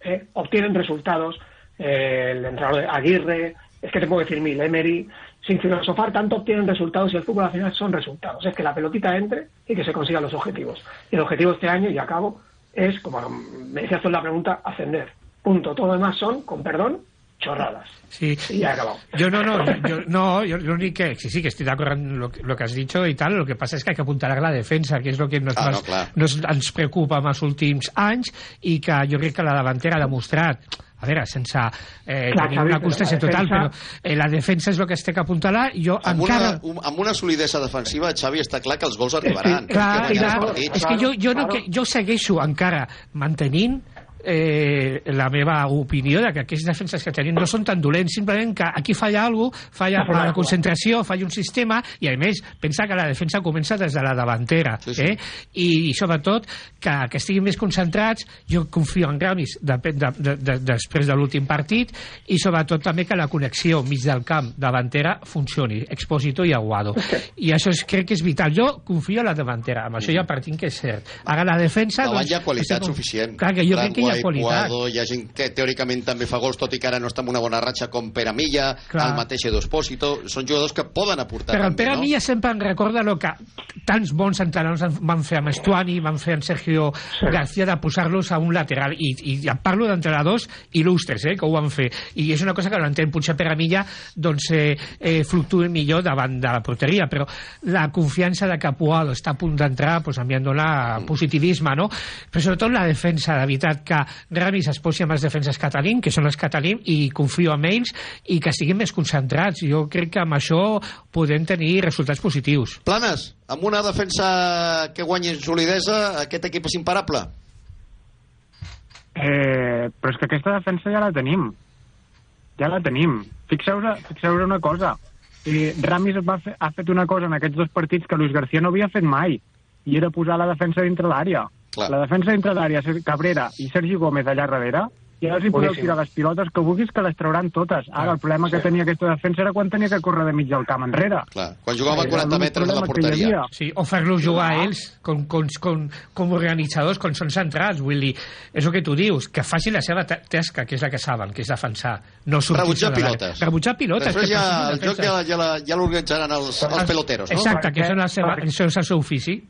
eh, obtienen resultados. Eh, el entrenador de Aguirre, es que te puedo decir mil, Emery, sin filosofar tanto obtienen resultados y el fútbol al final son resultados. Es que la pelotita entre y que se consigan los objetivos. Y el objetivo este año, y acabo, es, como me decías tú en la pregunta, ascender. Punto. Todo lo demás son, con perdón, chorradas. Sí. Y ya he acabado. Yo no, no, yo, no, yo lo único que, sí, sí, que estoy de acuerdo en lo, que- lo que has dicho y tal, lo que pasa es que hay que apuntar a la defensa, que és el que nos, Ah, más, no, clar. nos, ens preocupa amb els últims anys i que jo crec que la davantera ha demostrat a veure, sense eh, Clar, tenir una constància total, defensa- però eh, la defensa és el que es té que apuntalar. Jo Amb encara... una, un- amb una solidesa defensiva, Xavi, està clar que els gols arribaran. Clar, que guanyar clar, els partits. és que jo, jo, no, que, jo segueixo encara mantenint eh, la meva opinió de que aquests defenses que tenim no són tan dolents, simplement que aquí falla alguna cosa, falla de la concentració, falla un sistema i a més pensa que la defensa comença des de la davantera Sí, sí. Eh? I, i sobretot que, que estiguin més concentrats jo confio en Ramis depèn de, de, de, després de l'últim partit i sobretot també que la connexió mig del camp davantera funcioni, Exposito i Aguado i això és, crec que és vital jo confio en la davantera, amb això ja partim que és cert ara la defensa Davant doncs, hi ha qualitat estic- suficient. clar que jo crec que hi ha qualitat. Puado, hi ha gent que teòricament també fa gols, tot i que ara no està en una bona ratxa com Pere Milla, Clar. el mateix Edo Espósito, són jugadors que poden aportar Però el també, Pere no? Milla sempre em recorda el que tants bons entrenadors en- van fer amb Estuani, van fer amb Sergio García de posar-los a un lateral i, i parlo d'entrenadors il·lustres eh, que ho van fer i és una cosa que no entenc, potser Pere Milla doncs, eh, eh, fluctuï millor davant de la porteria, però la confiança de que Puado està a punt d'entrar doncs, a mi em dona positivisme, no? però sobretot la defensa, de veritat que Ramis es posi amb els defenses que tenim, que són els tenim, i confio en ells i que estiguin més concentrats. Jo crec que amb això podem tenir resultats positius. Planes, amb una defensa que guanyi solidesa, aquest equip és imparable? Eh, però és que aquesta defensa ja la tenim. Ja la tenim. Fixeu-vos fixeu una cosa. I Ramis va fer, ha fet una cosa en aquests dos partits que Luis García no havia fet mai, i era posar la defensa dintre l'àrea. La defensa dintre l'àrea, Cabrera i Sergi Gómez allà darrere, i ara els hi podeu tirar les pilotes que vulguis que les trauran totes. Ara el problema que tenia aquesta defensa era quan tenia que córrer de mig del camp enrere. Clar, quan jugava a Era 40 l'únic metres de la porteria. Sí, o fer-los jugar a ells com, com, com, com organitzadors, com són centrals, vull dir, és el que tu dius, que facin la seva ta- tasca, que és la que saben, que és defensar, no sortir Rebutjar pilotes. Rebutjar pilotes. Després ja el joc ja, ja, l'organitzaran els, els peloteros, no? Exacte, que Perquè- són la seva, perquè- això és el seu ofici.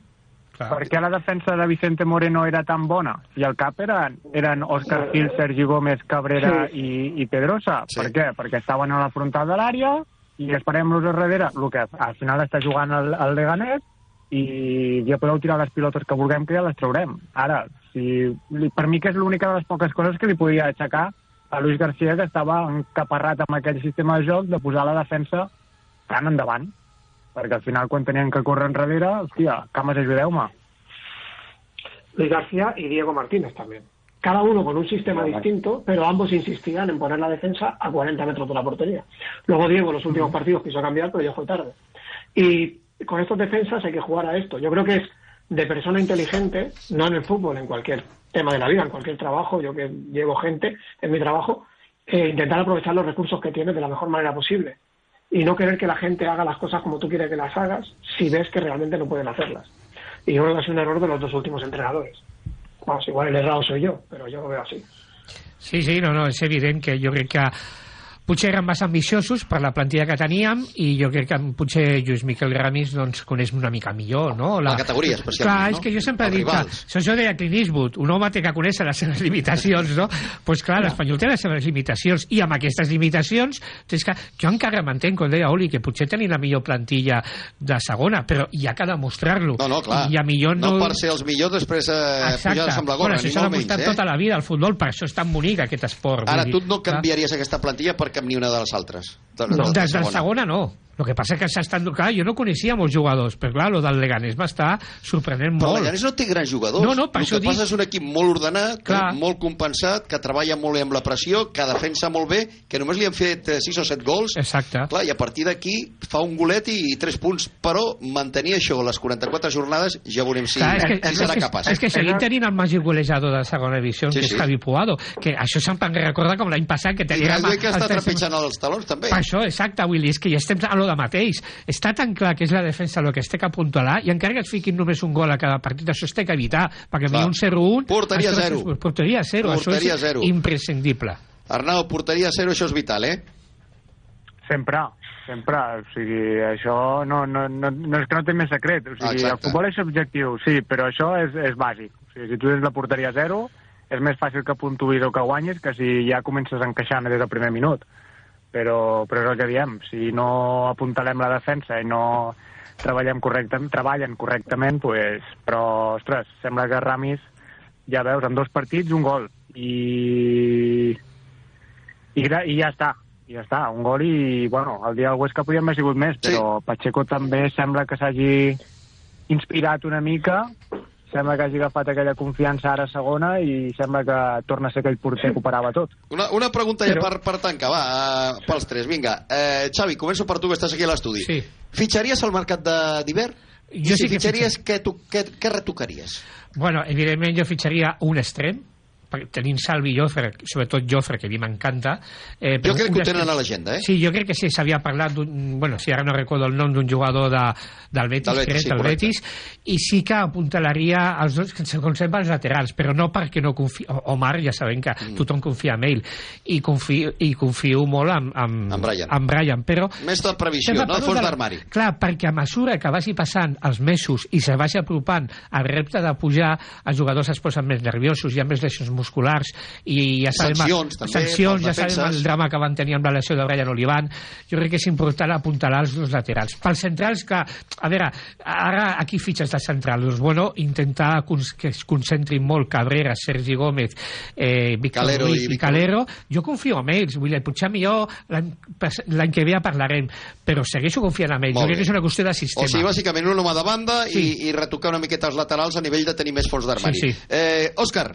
Per què la defensa de Vicente Moreno era tan bona? I al cap eren, eren Òscar Gil, Sergi Gómez, Cabrera Sí. i, i Pedrosa. Sí. Per què? Perquè estaven a la frontal de l'àrea i esperem-los a darrere. El que al final està jugant el, el Leganés i ja podeu tirar les pilotes que vulguem que ja les traurem. Ara, si, per mi que és l'única de les poques coses que li podia aixecar a Luis García que estava encaparrat amb aquell sistema de joc de posar la defensa tan endavant perquè al final quan tenien que córrer enrere, hòstia, cames ajudeu-me. Luis García y Diego Martínez también. Cada uno con un sistema distinto, pero ambos insistían en poner la defensa a 40 metros de la portería. Luego Diego en los últimos partidos quiso cambiar, pero ya fue tarde. Y con estos defensas hay que jugar a esto. Yo creo que es de persona inteligente, no en el fútbol, en cualquier tema de la vida, en cualquier trabajo, yo que llevo gente en mi trabajo, eh, intentar aprovechar los recursos que tienes de la mejor manera posible. Y no querer que la gente haga las cosas como tú quieres que las hagas si ves que realmente no pueden hacerlas. Y yo creo que sido un error de los dos últimos entrenadores. Vamos, igual el errado soy yo, pero yo lo veo así. Sí, sí, no, no, és evident que jo crec que potser eren massa ambiciosos per la plantilla que teníem i jo crec que potser Lluís Miquel Ramis doncs, coneix una mica millor, no? La categoria, especialment, Clar, no? és que jo sempre he dit que això jo deia Clint Eastwood, un home té que conèixer les seves limitacions, no? Doncs pues clar, l'Espanyol té les seves limitacions i amb aquestes limitacions és que jo encara m'entenc, com deia Oli, que potser tenir la millor plantilla de segona, però hi ha que demostrar-lo. No, no, clar. I a millor no... no per ser els millors després eh, pujar-se amb la gorra, bueno, això s'ha demostrat eh? tota la vida al futbol, per això és tan bonic aquest esport. Ara, tu no clar. canviaries aquesta plantilla per cap ni una de les altres. No, de- des de segona no. El que passa que s'estan... Clar, jo no coneixia molts jugadors, però clar, el del Leganés m'està sorprenent Però molt. el Leganés no té grans jugadors. No, no, per el això que dic- passa és un equip molt ordenat, Clar. molt compensat, que treballa molt bé amb la pressió, que defensa molt bé, que només li han fet 6 o 7 gols. Exacte. Clar, I a partir d'aquí fa un golet i 3 punts. Però mantenir això les 44 jornades ja veurem si, Clar, és que, si és, serà que, capaç. és que seguim tenint el màgic golejador de la segona divisió, Sí, que és sí. Javi Puado, que això se'm van recordar com l'any passat, que I teníem... Galway que està trepitjant els talons, també. Per això, exacte, Willy, és que ja estem a lo de mateix. Està tan clar que és la defensa el que es té que apuntalar i encara que es fiquin només un gol a cada partit, això es té que evitar, perquè Clar. un 0-1... Porteria això- zero. Porteria zero, Porteria això és zero. imprescindible. Arnau, porteria zero, això és vital, eh? Sempre, sempre. O sigui, això no, no, no, no és que no té més secret. O sigui, Exacte. el futbol és objectiu, sí, però això és, és bàsic. O sigui, si tu tens la porteria zero, és més fàcil que puntuïs o que guanyis que si ja comences encaixant des del primer minut. Però, però és el que diem, si no apuntalem la defensa i no treballem correctament, treballen correctament, pues, però, ostres, sembla que Ramis, ja veus, en dos partits, un gol. I, i, i ja està, i ja està, un gol i, bueno, el dia del Huesca podien haver sigut més, però Pacheco també sembla que s'hagi inspirat una mica, sembla que hagi agafat aquella confiança ara a segona i sembla que torna a ser aquell porter que operava tot. Una, una pregunta ja per, per tancar, va, eh, pels tres, vinga. Eh, Xavi, començo per tu, que estàs aquí a l'estudi. Sí. Fitxaries al mercat de- d'hivern? I Jo si sí que fitxaries, què, tu, què, què retocaries? Bueno, evidentment jo fitxaria un extrem, tenint Salvi i Jofre, sobretot Jofre, que a mi m'encanta... Eh, Jo crec que ho tenen a l'agenda, eh? Sí, jo crec que sí, s'havia parlat d'un... Bueno, si ara no recordo el nom d'un jugador de, del Betis, Del Betis, crec, sí, del correcte. Betis, i sí que apuntalaria els dos, que se conserva els laterals, però no perquè no confio... Omar, ja sabem que Mm. tothom confia en ell, i confio, i confio molt en, en, En Brian. en Brian, però... Més de previsió, no? la- d'armari. Clar, perquè a mesura que vagi passant els mesos i se vagi apropant al repte de pujar, els jugadors es posen més nerviosos, hi ha més lesions musculars i ja sabem... Sancions, també, sancions, ja sabem el drama que van tenir amb la lesió de Brian Olivan. Jo crec que és important apuntalar els dos laterals. Pels centrals, que, a veure, ara aquí fitxes de central, doncs, bueno, intentar que es concentrin molt Cabrera, Sergi Gómez, eh, Víctor Calero Ruiz i i, Calero, jo confio en ells, vull dir, potser millor l'any que ve ja parlarem, però segueixo confiant en ells, Molt jo crec bé. que és una qüestió de sistema. O sigui, bàsicament un home de banda Sí. i, i retocar una miqueta els laterals a nivell de tenir més fons d'armari. Sí, sí. Eh, Òscar.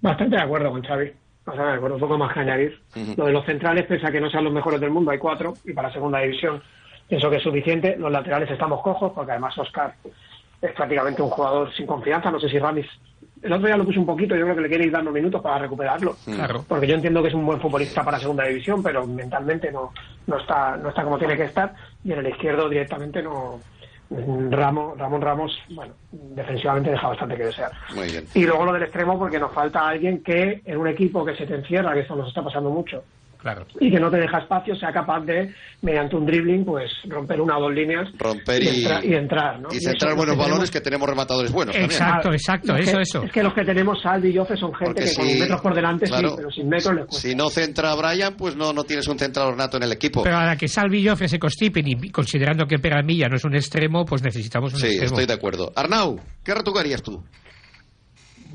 Bastante de acuerdo con Xavi. Bastante de acuerdo, poco más que añadir. Lo de los centrales, pese a que no sean los mejores del mundo, hay cuatro, y para segunda división pienso que es suficiente. Los laterales estamos cojos, porque además Oscar es prácticamente un jugador sin confianza. No sé si Ramis. El otro día lo puse un poquito, yo creo que le quiere ir dando minutos para recuperarlo. Claro. Porque yo entiendo que es un buen futbolista para segunda división, pero mentalmente no, no está no está como tiene que estar. Y en el izquierdo directamente no. Ramos, Ramón Ramos, bueno, defensivamente deja bastante que desear. Muy bien. Y luego lo del extremo, porque nos falta alguien que en un equipo que se te encierra, que esto nos está pasando mucho, Claro. y que no te deja espacio, sea capaz de, mediante un dribbling, pues romper una o dos líneas Romper y, y, entra- y entrar. ¿no? y centrar buenos es que balones tenemos- que tenemos rematadores buenos Exacto, también. exacto, Los eso, que- eso. Es que los que tenemos, Salvi y Jofe, son gente Porque que con si- metros por delante claro, sí, pero sin metros les cuesta. Si no centra a Brian, pues no, no tienes un centrador nato en el equipo. Pero a la que Salvi y Joffre se constipen y considerando que Peramilla no es un extremo, pues necesitamos un Sí, extremo. estoy de acuerdo. Arnau, què retocaries tu?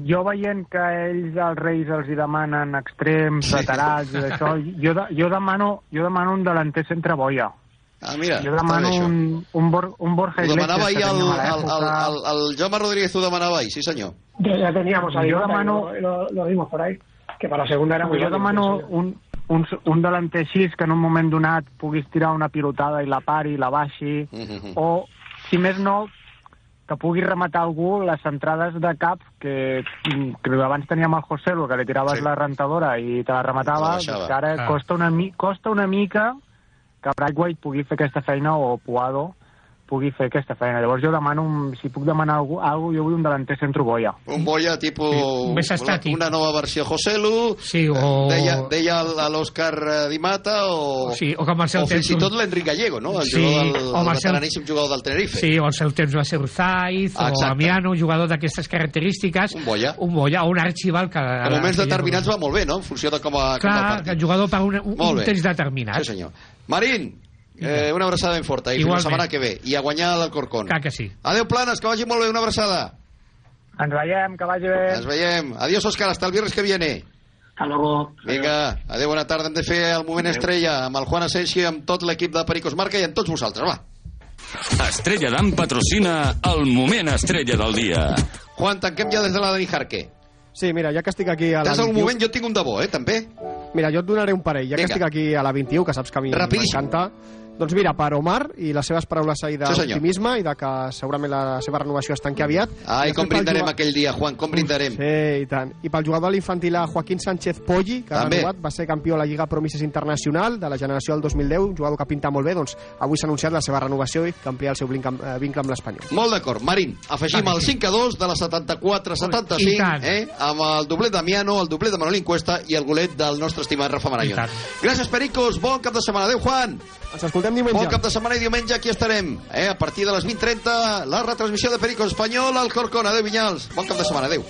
Jo veient que ells, els Reis, els hi demanen extrems, Sí. laterals i això, jo, de, jo, demano, jo demano un delanter centre boia. Ah, mira, jo demano un, un, Bor, un Borja Ho demanava Iglesias ahir el, el, el, el, el Jaume Rodríguez, ho demanava ahir, sí senyor. Ya, teníamos a Yo Dibata, demano- lo, lo, vimos por ahí, que para segunda era muy jo demano un, un, un delanter així que en un moment donat puguis tirar una pilotada i la pari, la baixi, Mhm. o, si més no, que pugui rematar algú les entrades de cap que, que abans teníem el José, que li tiraves Sí. la rentadora i te la rematava, Te la baixava. doncs que ara Ah. costa, una, mi- costa una mica que Brightway pugui fer aquesta feina o Puado pugui fer aquesta feina. Llavors jo demano, un, si puc demanar algú, algú jo vull un delanter centre boia. Un boia tipus... Sí, més estàtic. Una nova versió Joselu, Sí, o... deia, deia a l'Òscar eh, Di Mata o, Sí, o com el seu o fins i tot l'Enric Gallego, no? El Sí, jugador del, o el Marcel- veteraníssim jugador del Tenerife. Sí, o seu temps va ser Urzaiz, o Exacte. Amiano, un jugador d'aquestes característiques. Un boia. Un boia, o un arxival que... En moments determinats va molt bé, no? En funció de com, a, com va el Clar, partit. que el jugador per un, un, un temps determinat. Sí, senyor. Marín, eh, una abraçada ben forta i fins la Igualment. setmana que ve. I a guanyar l'Alcorcón. Clar que sí. Adéu, Planes, que vagi molt bé. Una abraçada. Ens veiem, que vagi bé. Ens veiem. Adiós, Òscar. Hasta el viernes que viene. Hasta luego. Vinga, adéu, bona tarda. Hem de fer el moment estrella amb el Juan Asensio i amb tot l'equip de Pericos Marca i amb tots vosaltres. Va. Estrella d'Am patrocina el moment estrella del dia. Juan, tanquem ja des de la Dani Jarque. Sí, mira, ja que estic aquí a la Tens algun 21... moment? Jo tinc un de bo, eh, també. Mira, jo et donaré un parell, ja Vinga. que estic aquí a la 21, que saps que a mi m'encanta. Doncs mira, per Omar i les seves paraules ahir Sí, d'optimisme i de que segurament la seva renovació es tanqui aviat. Ai, I com brindarem juga- aquell dia, Juan, com brindarem. Sí, i tant. I pel jugador de l'infantil a Joaquín Sánchez Polli, que ha També. renovat, va ser campió a la Lliga Promises Internacional de la generació del 2010, un jugador que pinta molt bé, doncs avui s'ha anunciat la seva renovació i que amplia el seu vincle amb, eh, vincle amb l'Espanyol. Molt d'acord. Marín, afegim el 5 a 2 de la 74-75, I tant. eh, amb el doblet d'Amiano, el doblet de Manolín Cuesta i el golet del nostre estimat Rafa tant. Gràcies, Pericos. Bon cap de setmana. Adéu, Juan. Ens escoltem diumenge. Bon cap de setmana i diumenge aquí estarem. Eh? A partir de les 20.30, la retransmissió de Pericos Espanyol al Corcón. Adéu, Vinyals. Bon cap de setmana. Adéu.